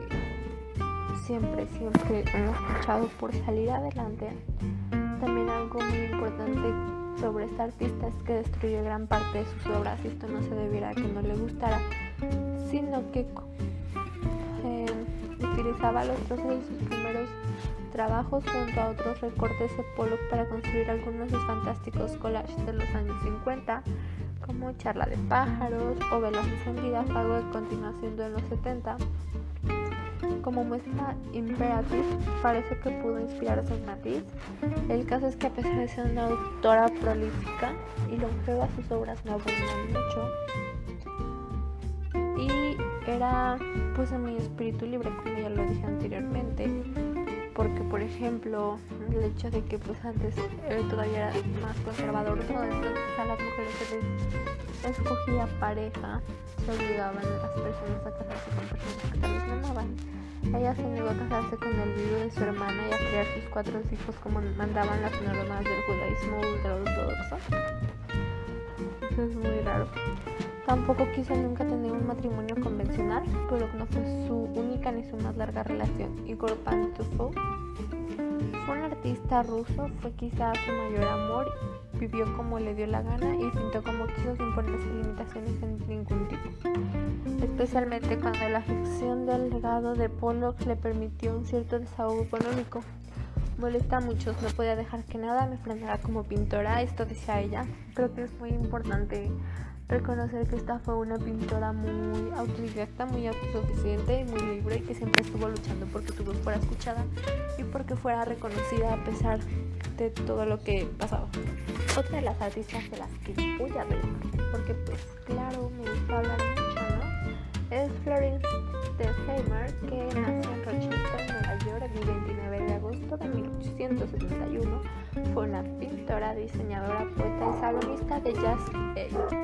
siempre, siempre hemos luchado por salir adelante. También algo muy importante sobre esta artista es que destruyó gran parte de sus obras y esto no se debiera a que no le gustara, sino que eh, utilizaba los trozos de sus trabajos junto a otros recortes de Pollock para construir algunos de sus fantásticos collages de los años 50, como Charla de pájaros o Velas encendidas, algo que continúa siendo en los 70. Como muestra Imperative, parece que pudo inspirarse en Matisse. El caso es que a pesar de ser una autora prolífica y longeva, sus obras no abundan mucho. Y era pues en mi espíritu libre, como ya lo dije anteriormente. Porque, por ejemplo, el hecho de que pues antes todavía era más conservador, todo entonces a las mujeres se les escogía pareja, se obligaban a las personas a casarse con personas que tal vez no amaban ella se negó a casarse con el viudo de su hermana y a criar sus cuatro hijos como mandaban las normas del judaísmo ultraortodoxo. Eso es muy raro. Tampoco quiso nunca tener un matrimonio convencional, pero no fue su única ni su más larga relación. Igor Pantufov fue un artista ruso, fue quizá su mayor amor, vivió como le dio la gana y pintó como quiso sin ponerse limitaciones en ningún tipo. Especialmente cuando la ficción del legado de Pollock le permitió un cierto desahogo económico. Molesta a muchos, no podía dejar que nada me frenara como pintora, esto decía ella. Creo que es muy importante reconocer que esta fue una pintora muy autodidacta, muy autosuficiente y muy libre y que siempre estuvo luchando porque su voz fuera escuchada y porque fuera reconocida a pesar de todo lo que pasaba. Otra de las artistas de las que voy a hablar, porque pues claro, me gusta hablar mucho, ¿no? Es Florence de Heimer, que nació en Rochester, Nueva York, el 1871. Fue una pintora, diseñadora, poeta y salonista de jazz.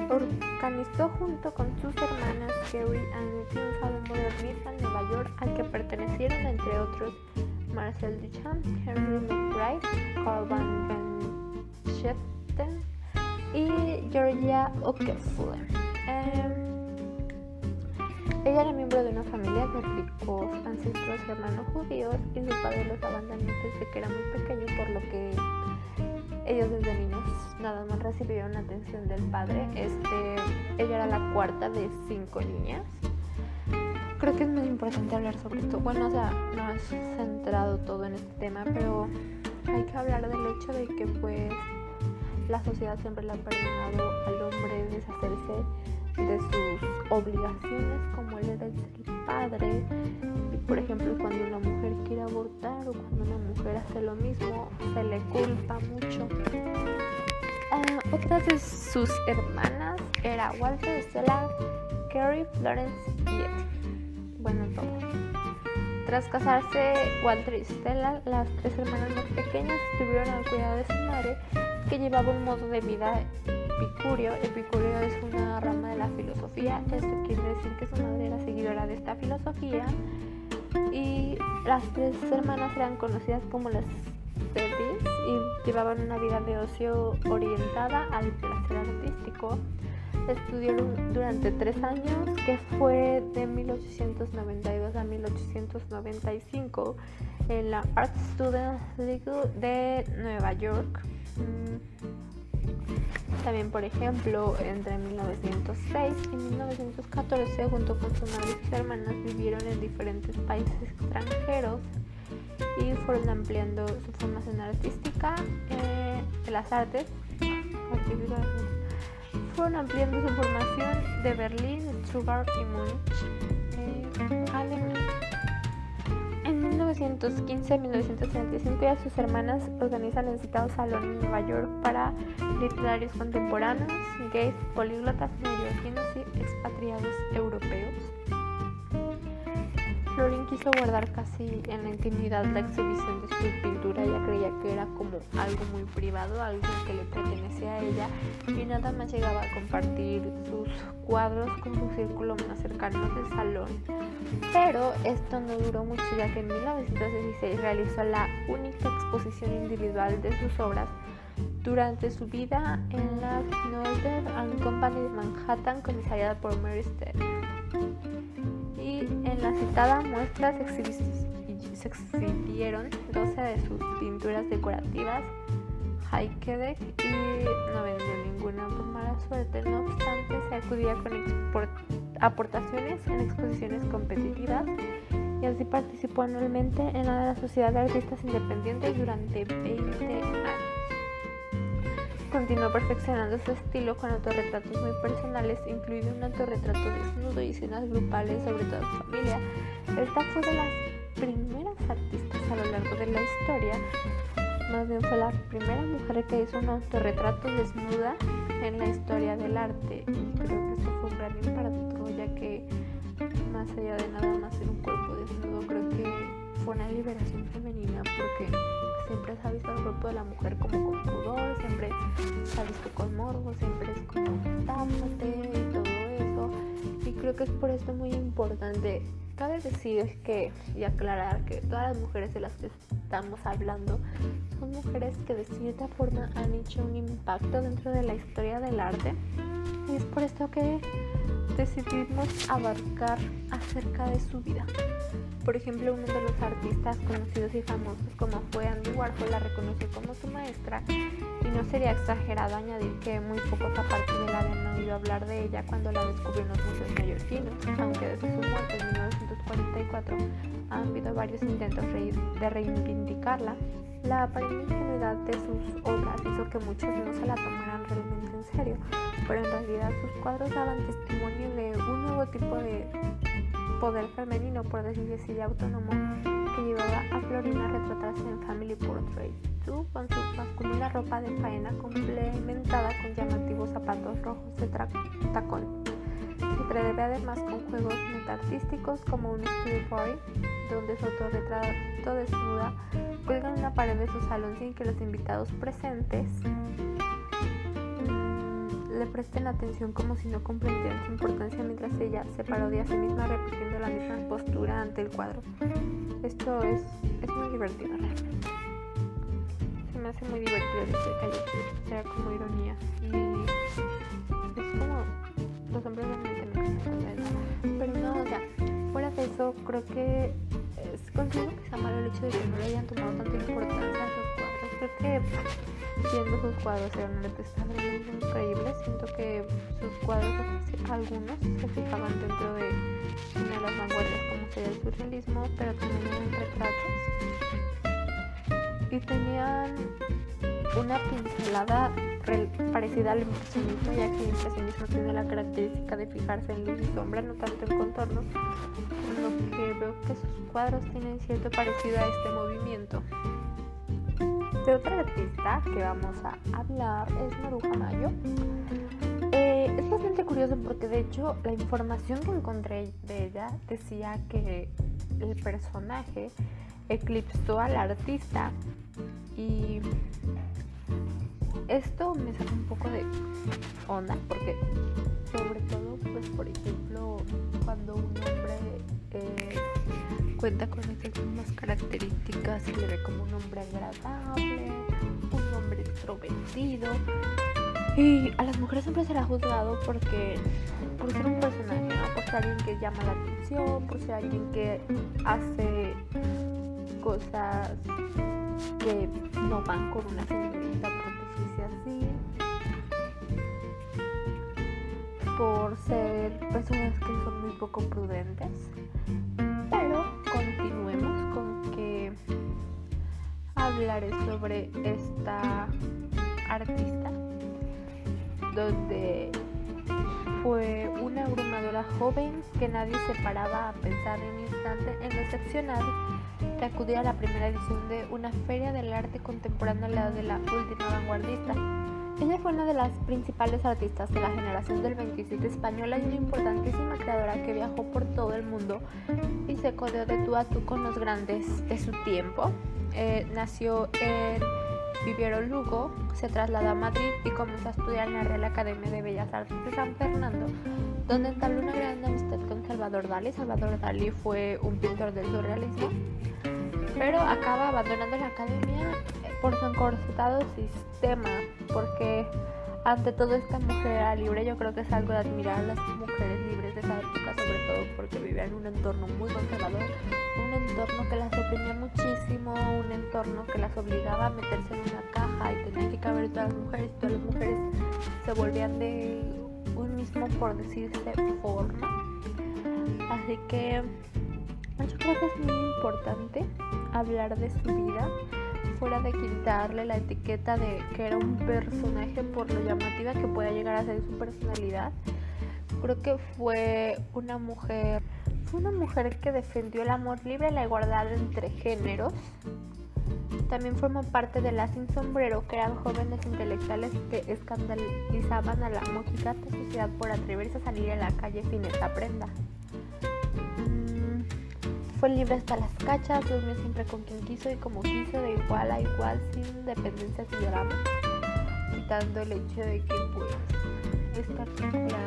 Organizó junto con sus hermanas Anne un salón modernista en Nueva York al que pertenecieron, entre otros, Marcel Duchamp, Henry McBride, Carl Van Benscheften y Georgia Ockefeller. Em, ella era miembro de una familia de ricos ancestros hermanos judíos y su padre los abandonó desde que era muy pequeño, por lo que ellos desde niños nada más recibieron la atención del padre. Este, ella era la cuarta de cinco niñas. Creo que es muy importante hablar sobre esto. Bueno, o sea, no es centrado todo en este tema, pero hay que hablar del hecho de que pues la sociedad siempre le ha perdonado al hombre deshacerse de sus obligaciones como él era el padre. Y por ejemplo cuando una mujer quiere abortar o cuando una mujer hace lo mismo se le culpa mucho. Uh, otras de sus hermanas era Walter Stella Carrie Florence y bueno todo tras casarse Walter y Stella las tres hermanas más pequeñas estuvieron al cuidado de su madre que llevaba un modo de vida epicurio. Epicurio es una rama de la filosofía. Esto quiere decir que su madre era seguidora de esta filosofía. Y las tres hermanas eran conocidas como las Sedis y llevaban una vida de ocio orientada al placer artístico. Estudió durante tres años, que fue de 1892 a 1895, en la Art Student League de Nueva York. Mm, también, por ejemplo, entre 1906 y 1914, junto con su madre y sus hermanas, vivieron en diferentes países extranjeros y fueron ampliando su formación artística eh, de las artes. Ampliando su formación de Berlín, Stuttgart y Múnich, eh. En 1915-1935 ya sus hermanas organizan el citado salón en Nueva York para literarios contemporáneos, gays, políglotas, neoyorquinos y expatriados europeos. Florin quiso guardar casi en la intimidad la exhibición de su pintura, ella creía que era como algo muy privado, algo que le pertenecía a ella y nada más llegaba a compartir sus cuadros con su círculo más cercano del salón. Pero esto no duró mucho ya que en 1916 realizó la única exposición individual de sus obras durante su vida en la Northern Company de Manhattan, comisariada por Mary Stedman y en la citada muestra se, exhibieron 12 de sus pinturas decorativas. Heikedek y no vendió ninguna por mala suerte, no obstante se acudía con aportaciones en exposiciones competitivas y así participó anualmente en la Sociedad de Artistas Independientes durante 20 años. Continuó perfeccionando su estilo con autorretratos muy personales, incluido un autorretrato desnudo y escenas grupales sobre toda su familia. Esta fue de las primeras artistas a lo largo de la historia, más bien fue la primera mujer que hizo un autorretrato desnuda en la historia del arte. Y creo que eso fue un gran impacto, ya que más allá de nada más ser un cuerpo desnudo, creo que fue una liberación femenina porque siempre se ha visto el cuerpo de la mujer como con pudor, siempre se ha visto con morbo, siempre es como y todo eso. Y creo que es por esto muy importante. Cabe decir que y aclarar que todas las mujeres de las que estamos hablando son mujeres que de cierta forma han hecho un impacto dentro de la historia del arte. Y es por esto que decidimos abarcar acerca de su vida. Por ejemplo, uno de los artistas conocidos y famosos como fue Andy Warhol la reconoció como su maestra y no sería exagerado añadir que muy pocos aparte de la habían oído hablar de ella cuando la descubrió en los museos neoyorquinos, aunque desde su muerte en 1944 han habido varios intentos de reivindicarla. La aparente ingenuidad de sus obras hizo que muchos no se la tomaran en serio, pero en realidad sus cuadros daban testimonio de un nuevo tipo de poder femenino, por decirlo así, autónomo, que llevaba a Florina a retratarse en Family Portrait, con su masculina ropa de faena complementada con llamativos zapatos rojos de tacón. Si prevé además con juegos metartísticos como un studio party, donde su autorretrato desnuda cuelga en una pared de su salón sin que los invitados presentes le presten atención como si no comprendieran su importancia mientras ella se parodia a sí misma repitiendo la misma postura ante el cuadro. Esto es, es muy divertido realmente. Se me hace muy divertido el hecho de que sea como ironía y es como los hombres realmente no Pero no, o sea, fuera de eso creo que es, considero que sea malo el hecho de que no le hayan tomado tanta importancia a sus cuadros. Creo que viendo sus cuadros era una detestable increíble. Siento que sus cuadros, algunos, se fijaban dentro de una de las vanguardias como sería el surrealismo, pero también eran retratos. Y tenían una pincelada parecida al impresionismo, ya que el impresionismo tiene la característica de fijarse en luz y sombra, no tanto en contornos, por lo que veo que sus cuadros tienen cierto parecido a este movimiento. De otra artista que vamos a hablar es Maruja Mayo. Eh, es bastante curioso porque de hecho la información que encontré de ella decía que el personaje eclipsó al artista y esto me saca un poco de onda porque sobre todo pues por ejemplo cuando un hombre cuenta con mismas características y le ve como un hombre agradable, un hombre extrovertido. Y a las mujeres siempre será juzgado porque por ser un personaje, ¿no? por ser alguien que llama la atención, por ser alguien que hace cosas que no van con una señorita por decirse así, por ser personas que son muy poco prudentes. Continuemos con que hablaré sobre esta artista donde fue una abrumadora joven que nadie se paraba a pensar en un instante en lo excepcional de acudir a la primera edición de una feria del arte contemporáneo al lado de la última vanguardista. Ella fue una de las principales artistas de la generación del 27 española y una importantísima creadora que viajó por todo el mundo y se codeó de tú a tú con los grandes de su tiempo. Eh, nació en Viviero Lugo, se trasladó a Madrid y comenzó a estudiar en la Real Academia de Bellas Artes de San Fernando, donde entabló una gran amistad con Salvador Dalí. Salvador Dalí fue un pintor del surrealismo, pero acaba abandonando la academia por su encorsetado sistema, porque ante todo esta mujer era libre, yo creo que es algo de admirar a las mujeres libres de esa época, sobre todo porque vivían en un entorno muy conservador, un entorno que las oprimía muchísimo, un entorno que las obligaba a meterse en una caja y tenían que caber todas las mujeres, y todas las mujeres se volvían de un mismo, por decirse, forma. Así que yo creo que es muy importante hablar de su vida fuera de quitarle la etiqueta de que era un personaje por lo llamativa que pueda llegar a ser su personalidad. Creo que fue una mujer, fue una mujer que defendió el amor libre y la igualdad entre géneros. También formó parte de la Sin Sombrero, que eran jóvenes intelectuales que escandalizaban a la mojigata sociedad por atreverse a salir a la calle sin esa prenda. Fue libre hasta las cachas, durmió siempre con quien quiso y como quiso, de igual a igual, sin dependencias y dramas, quitando el hecho de que pues este artículo,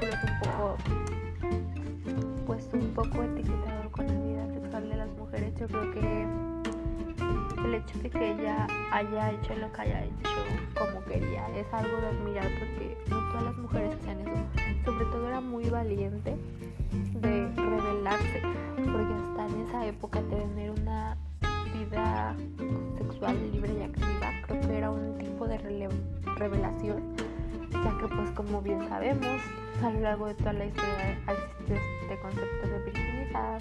es un poco pues un poco etiquetado con la vida sexual de las mujeres. Yo creo que el hecho de que ella haya hecho lo que haya hecho como quería es algo de admirar porque no todas las mujeres hacían eso. Sobre todo era muy valiente de rebelarse porque hasta en esa época tener una vida sexual libre y activa creo que era un tipo de revelación ya que pues como bien sabemos a lo largo de toda la historia ha existido este concepto de virginidad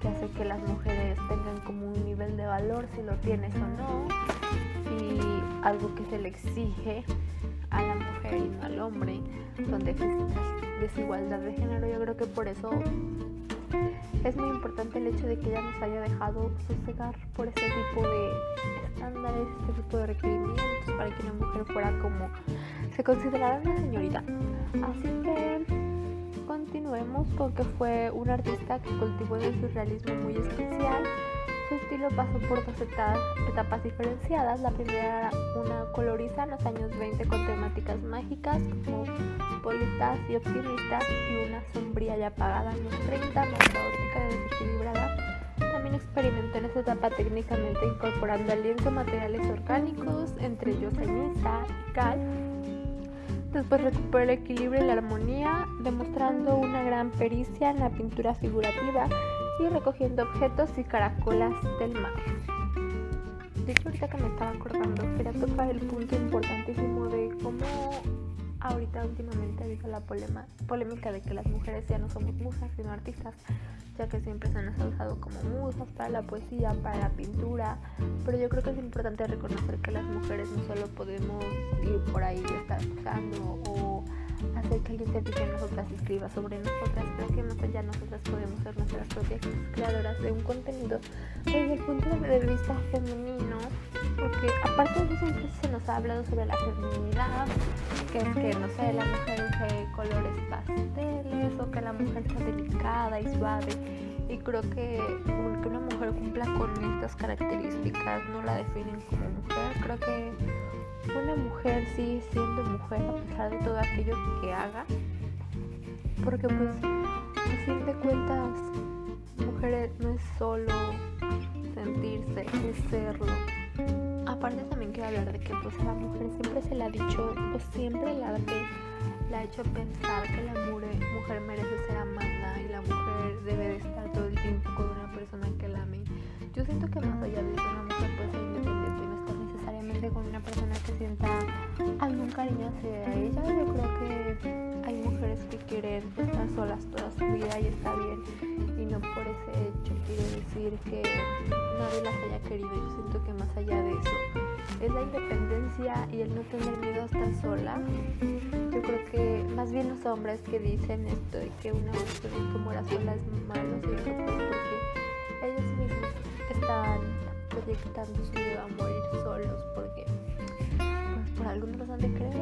que hace que las mujeres tengan como un nivel de valor si lo tienes o no y algo que se le exige a la mujer y no al hombre donde existe desigualdad de género yo creo que por eso es muy importante el hecho de que ella nos haya dejado sosegar por ese tipo de estándares, este tipo de requerimientos para que una mujer fuera como se considerara una señorita. Así que continuemos con que fue un artista que cultivó un surrealismo muy especial. Su estilo pasó por dos etapas diferenciadas. La primera era una coloriza en los años 20 con temáticas mágicas como bolitas y optimistas y una sombría y apagada en los 30 más caótica y desequilibrada. También experimentó en esta etapa técnicamente incorporando al lienzo materiales orgánicos, entre ellos ceniza y cal, Después recuperó el equilibrio y la armonía, demostrando una gran pericia en la pintura figurativa y recogiendo objetos y caracolas del mar. De hecho, ahorita que me estaba acordando, quería tocar el punto importantísimo de cómo ahorita últimamente ha habido la polémica de que las mujeres ya no somos musas, sino artistas ya que siempre se han usado como musas para la poesía, para la pintura, pero yo creo que es importante reconocer que las mujeres no solo podemos ir por ahí y estar usando o hacer que alguien se fije en nosotras escriba sobre nosotras, creo que más allá nosotras podemos ser nuestras propias creadoras de un contenido desde el punto de vista femenino, porque aparte de eso siempre se nos ha hablado sobre la feminidad, que es que, no sé, la mujer use colores pasteles o que la mujer sea delicada y suave. Y creo que, que una mujer cumpla con estas características no la definen como mujer. Creo que una mujer sigue siendo mujer a pesar de todo aquello que haga. Porque pues, a fin de cuentas, mujer no es solo sentirse, es serlo. Aparte también quiero hablar de que pues a la mujer siempre se le ha dicho, o siempre el arte le ha hecho pensar que la mujer merece ser amada y la mujer debe de estar todo el tiempo con una persona que la ame. Yo siento que más allá de eso una mujer puede con una persona que sienta algún cariño hacia ella. Yo creo que hay mujeres que quieren estar solas toda su vida y está bien y no por ese hecho quiere decir que nadie las haya querido. Yo siento que más allá de eso es la independencia y el no tener miedo a estar sola. Yo creo que más bien los hombres que dicen esto de que una mujer que muera sola es malo. Pues porque ellos mismos están proyectando su miedo a morir solos porque pues por alguna razón de creer.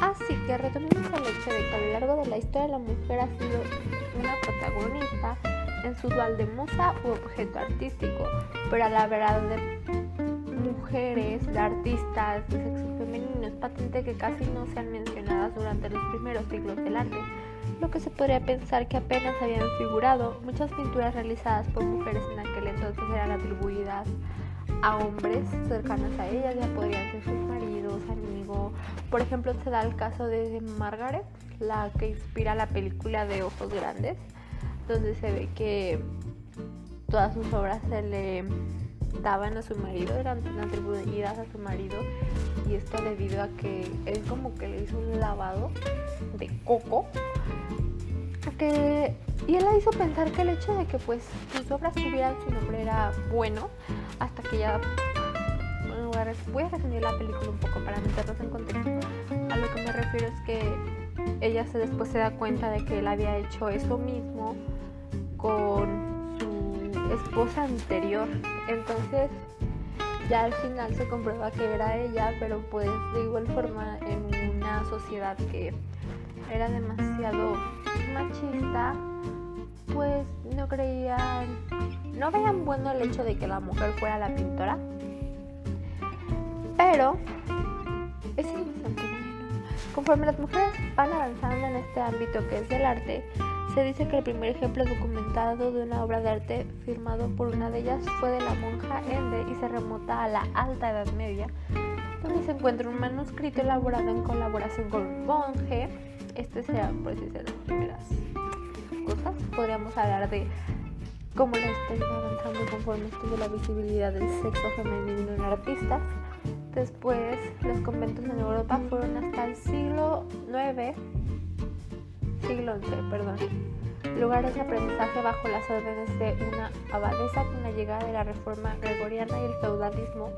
Así que retomemos el hecho de que a lo largo de la historia la mujer ha sido una protagonista en su dual de musa u objeto artístico, pero a la verdad de mujeres, de artistas de sexo femenino es patente que casi no sean mencionadas durante los primeros siglos del arte, lo que se podría pensar que apenas habían figurado. Muchas pinturas realizadas por mujeres en aquel entonces eran atribuidas a hombres cercanos a ellas, ya podrían ser sus maridos, amigos. Por ejemplo, se da el caso de Margaret, la que inspira la película de Ojos Grandes, donde se ve que todas sus obras se le daban a su marido, eran atribuidas a su marido, y esto debido a que él como que le hizo un lavado de coco. Porque, y él la hizo pensar que el hecho de que pues sus obras tuvieran su nombre era bueno, hasta que ya voy a resumir la película un poco para meternos en contexto. A lo que me refiero es que ella se después se da cuenta de que él había hecho eso mismo con esposa anterior. Entonces ya al final se comprueba que era ella, pero pues de igual forma en una sociedad que era demasiado machista, pues no creían, no veían bueno el hecho de que la mujer fuera la pintora. Pero es interesante. Conforme las mujeres van avanzando en este ámbito que es del arte, se dice que el primer ejemplo documentado de una obra de arte firmado por una de ellas fue de la monja Ende y se remota a la Alta Edad Media, donde se encuentra un manuscrito elaborado en colaboración con un monje. Este será, por decir, las primeras cosas. Podríamos hablar de cómo la historia va avanzando conforme esto de la visibilidad del sexo femenino en artistas. Después, los conventos en Europa fueron hasta el siglo IX siglo XI, perdón, lugares de aprendizaje bajo las órdenes de una abadesa con la llegada de la reforma gregoriana y el feudalismo.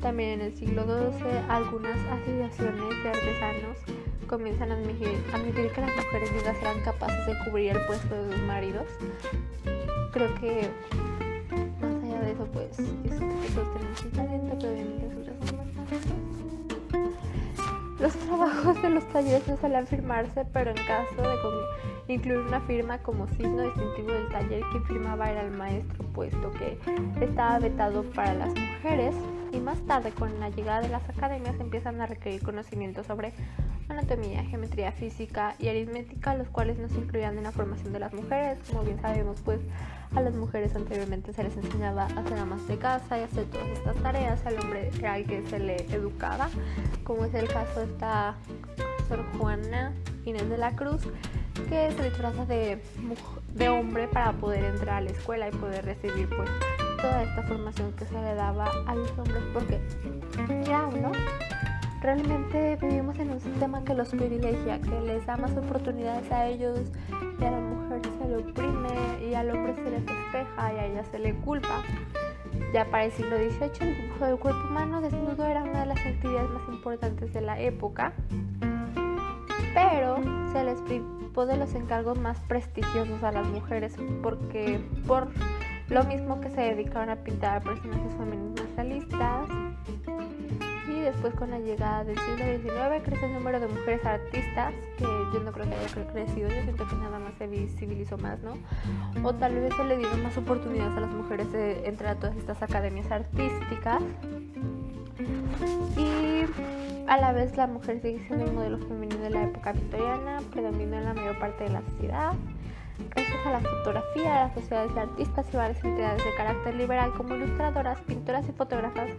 También en el siglo XII algunas asociaciones de artesanos comienzan a admitir, que las mujeres viudas eran capaces de cubrir el puesto de sus maridos. Creo que más allá de eso, pues, es, es, es talento, pero obviamente es un Los trabajos de los talleres no suelen firmarse, pero en caso de incluir una firma como signo distintivo del taller, quien firmaba era el maestro, puesto que estaba vetado para las mujeres. Y más tarde, con la llegada de las academias, empiezan a requerir conocimientos sobre anatomía, geometría física y aritmética, los cuales no se incluían en la formación de las mujeres. Como bien sabemos, pues a las mujeres anteriormente se les enseñaba a hacer amas de casa y hacer todas estas tareas. Al hombre era el que se le educaba, como es el caso de esta Sor Juana Inés de la Cruz, que se disfraza de, de hombre para poder entrar a la escuela y poder recibir pues toda esta formación que se le daba a los hombres, porque ya uno realmente vivimos en un sistema que los privilegia, que les da más oportunidades a ellos y a la mujer se le oprime y al hombre se le festeja y a ella se le culpa. Ya para el siglo XVIII el dibujo del cuerpo humano desnudo era una de las actividades más importantes de la época, pero se les privó de los encargos más prestigiosos a las mujeres porque por lo mismo que se dedicaron a pintar a personajes femeninos realistas, después con la llegada del siglo XIX crece el número de mujeres artistas, que yo no creo que haya crecido, yo siento que nada más se visibilizó más, ¿no? O tal vez se le dieron más oportunidades a las mujeres de entrar a todas estas academias artísticas. Y a la vez la mujer sigue siendo el modelo femenino de la época victoriana, predomina en la mayor parte de la sociedad. Gracias a la fotografía, las sociedades de artistas y varias entidades de carácter liberal como ilustradoras, pintoras y fotógrafas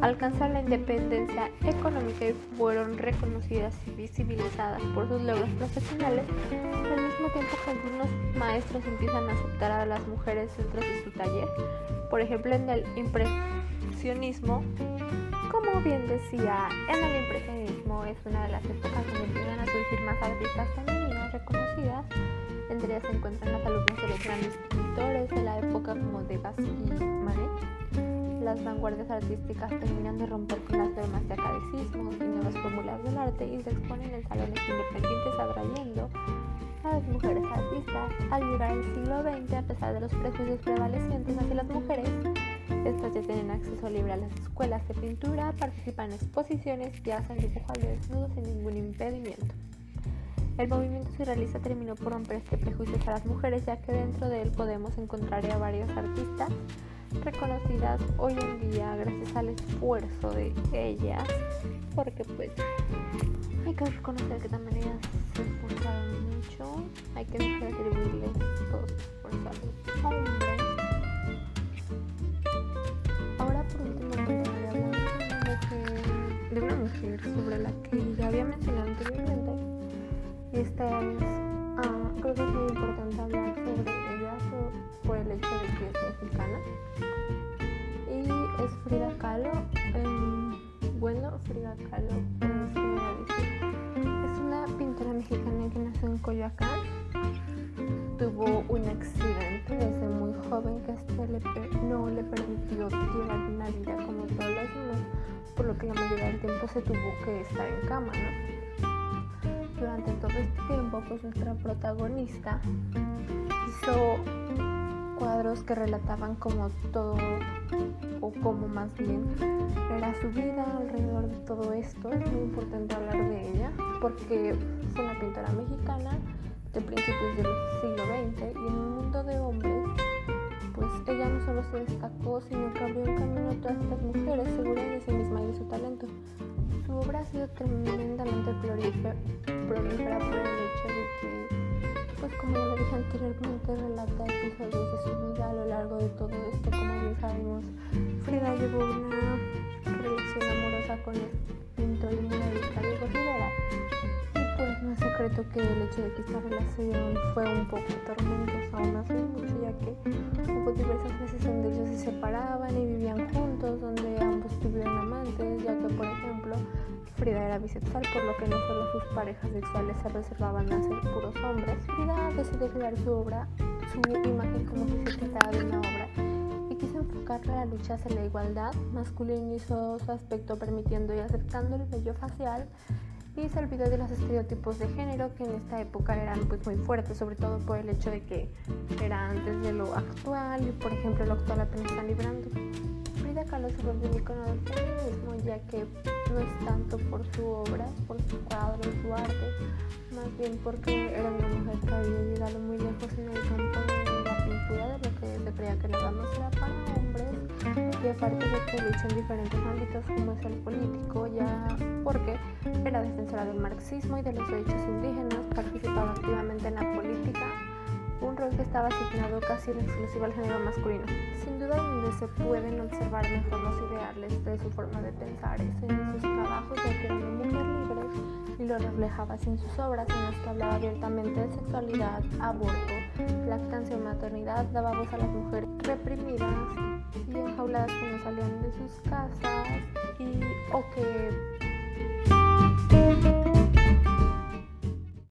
alcanzaron la independencia económica y fueron reconocidas y visibilizadas por sus logros profesionales, al mismo tiempo que algunos maestros empiezan a aceptar a las mujeres dentro de su taller. Por ejemplo, en el impresionismo, como bien decía, en el impresionismo es una de las épocas donde empiezan a surgir más artistas femeninas reconocidas entre ellas se encuentran las alumnas de los grandes pintores de la época como Degas y Manet. Las vanguardias artísticas terminan de romper con las normas de academicismo y nuevas fórmulas del arte y se exponen en salones independientes atrayendo a las mujeres artistas. Al llegar al siglo XX, a pesar de los prejuicios prevalecientes hacia las mujeres, estas ya tienen acceso libre a las escuelas de pintura, participan en exposiciones y hacen dibujo al desnudo sin ningún impedimento. El movimiento surrealista terminó por romper este prejuicio a las mujeres, ya que dentro de él podemos encontrar a varios artistas reconocidas hoy en día gracias al esfuerzo de ellas, porque pues hay que reconocer que también ellas se esforzaron mucho, hay que dejar de atribuirles todos esfuerzo a hombres. Por último voy a hablar de, de una mujer sobre la que ya había mencionado anteriormente esta es, ah, creo que es muy importante hablar sobre ella por, el hecho de que es mexicana. Y es Frida Kahlo. Em, bueno, Frida Kahlo, es una pintora mexicana que nació en Coyoacán. Tuvo un accidente desde muy joven que este no le permitió llevar una vida como todos los demás, por lo que la mayoría del tiempo se tuvo que estar en cama, durante todo este tiempo, pues nuestra protagonista hizo cuadros que relataban como todo, o como más bien era su vida alrededor de todo esto. Es muy importante hablar de ella porque fue una pintora mexicana de principios del siglo XX y en un mundo de hombres, pues ella no solo se destacó, sino que abrió un camino a todas estas mujeres seguras de sí misma y de su talento. Su obra ha sido tremendamente prolífera por el hecho de que, pues como ya lo dije anteriormente, relata episodios de su vida a lo largo de todo esto. Como bien sabemos, Frida llevó una relación amorosa con el pintor y muralista Diego Rivera. Pues no es secreto que el hecho de que esta relación fue un poco tormentosa, aún así mucho, ya que hubo diversas veces donde ellos se separaban y vivían juntos, donde ambos tuvieron amantes, ya que por ejemplo Frida era bisexual, por lo que no solo sus parejas sexuales se reservaban a ser puros hombres. Frida decidió crear su obra, su imagen como si se tratara de una obra y quiso enfocarla a la lucha hacia la igualdad, masculinizó su aspecto permitiendo y aceptando el vello facial y se olvidó de los estereotipos de género que en esta época eran pues muy fuertes, sobre todo por el hecho de que era antes de lo actual y por ejemplo lo actual apenas están librando. Frida Kahlo se volvió un icono del feminismo ya que no es tanto por su obra, por su cuadro, su arte, más bien porque era una mujer que había llegado muy lejos en el campo de la pintura, de lo que se creía que la dama era para hombres, y aparte de que lucha en diferentes ámbitos como es el político, ya porque era defensora del marxismo y de los derechos indígenas, participaba activamente en la política, un rol que estaba asignado casi en exclusiva al género masculino. Sin duda donde se pueden observar mejor los ideales de su forma de pensar es en sus trabajos, ya que mujer libre y lo reflejaba en sus obras en las que hablaba abiertamente de sexualidad, aborto, lactancia o maternidad, daba voz a las mujeres reprimidas y enjauladas que no salían de sus casas y, o que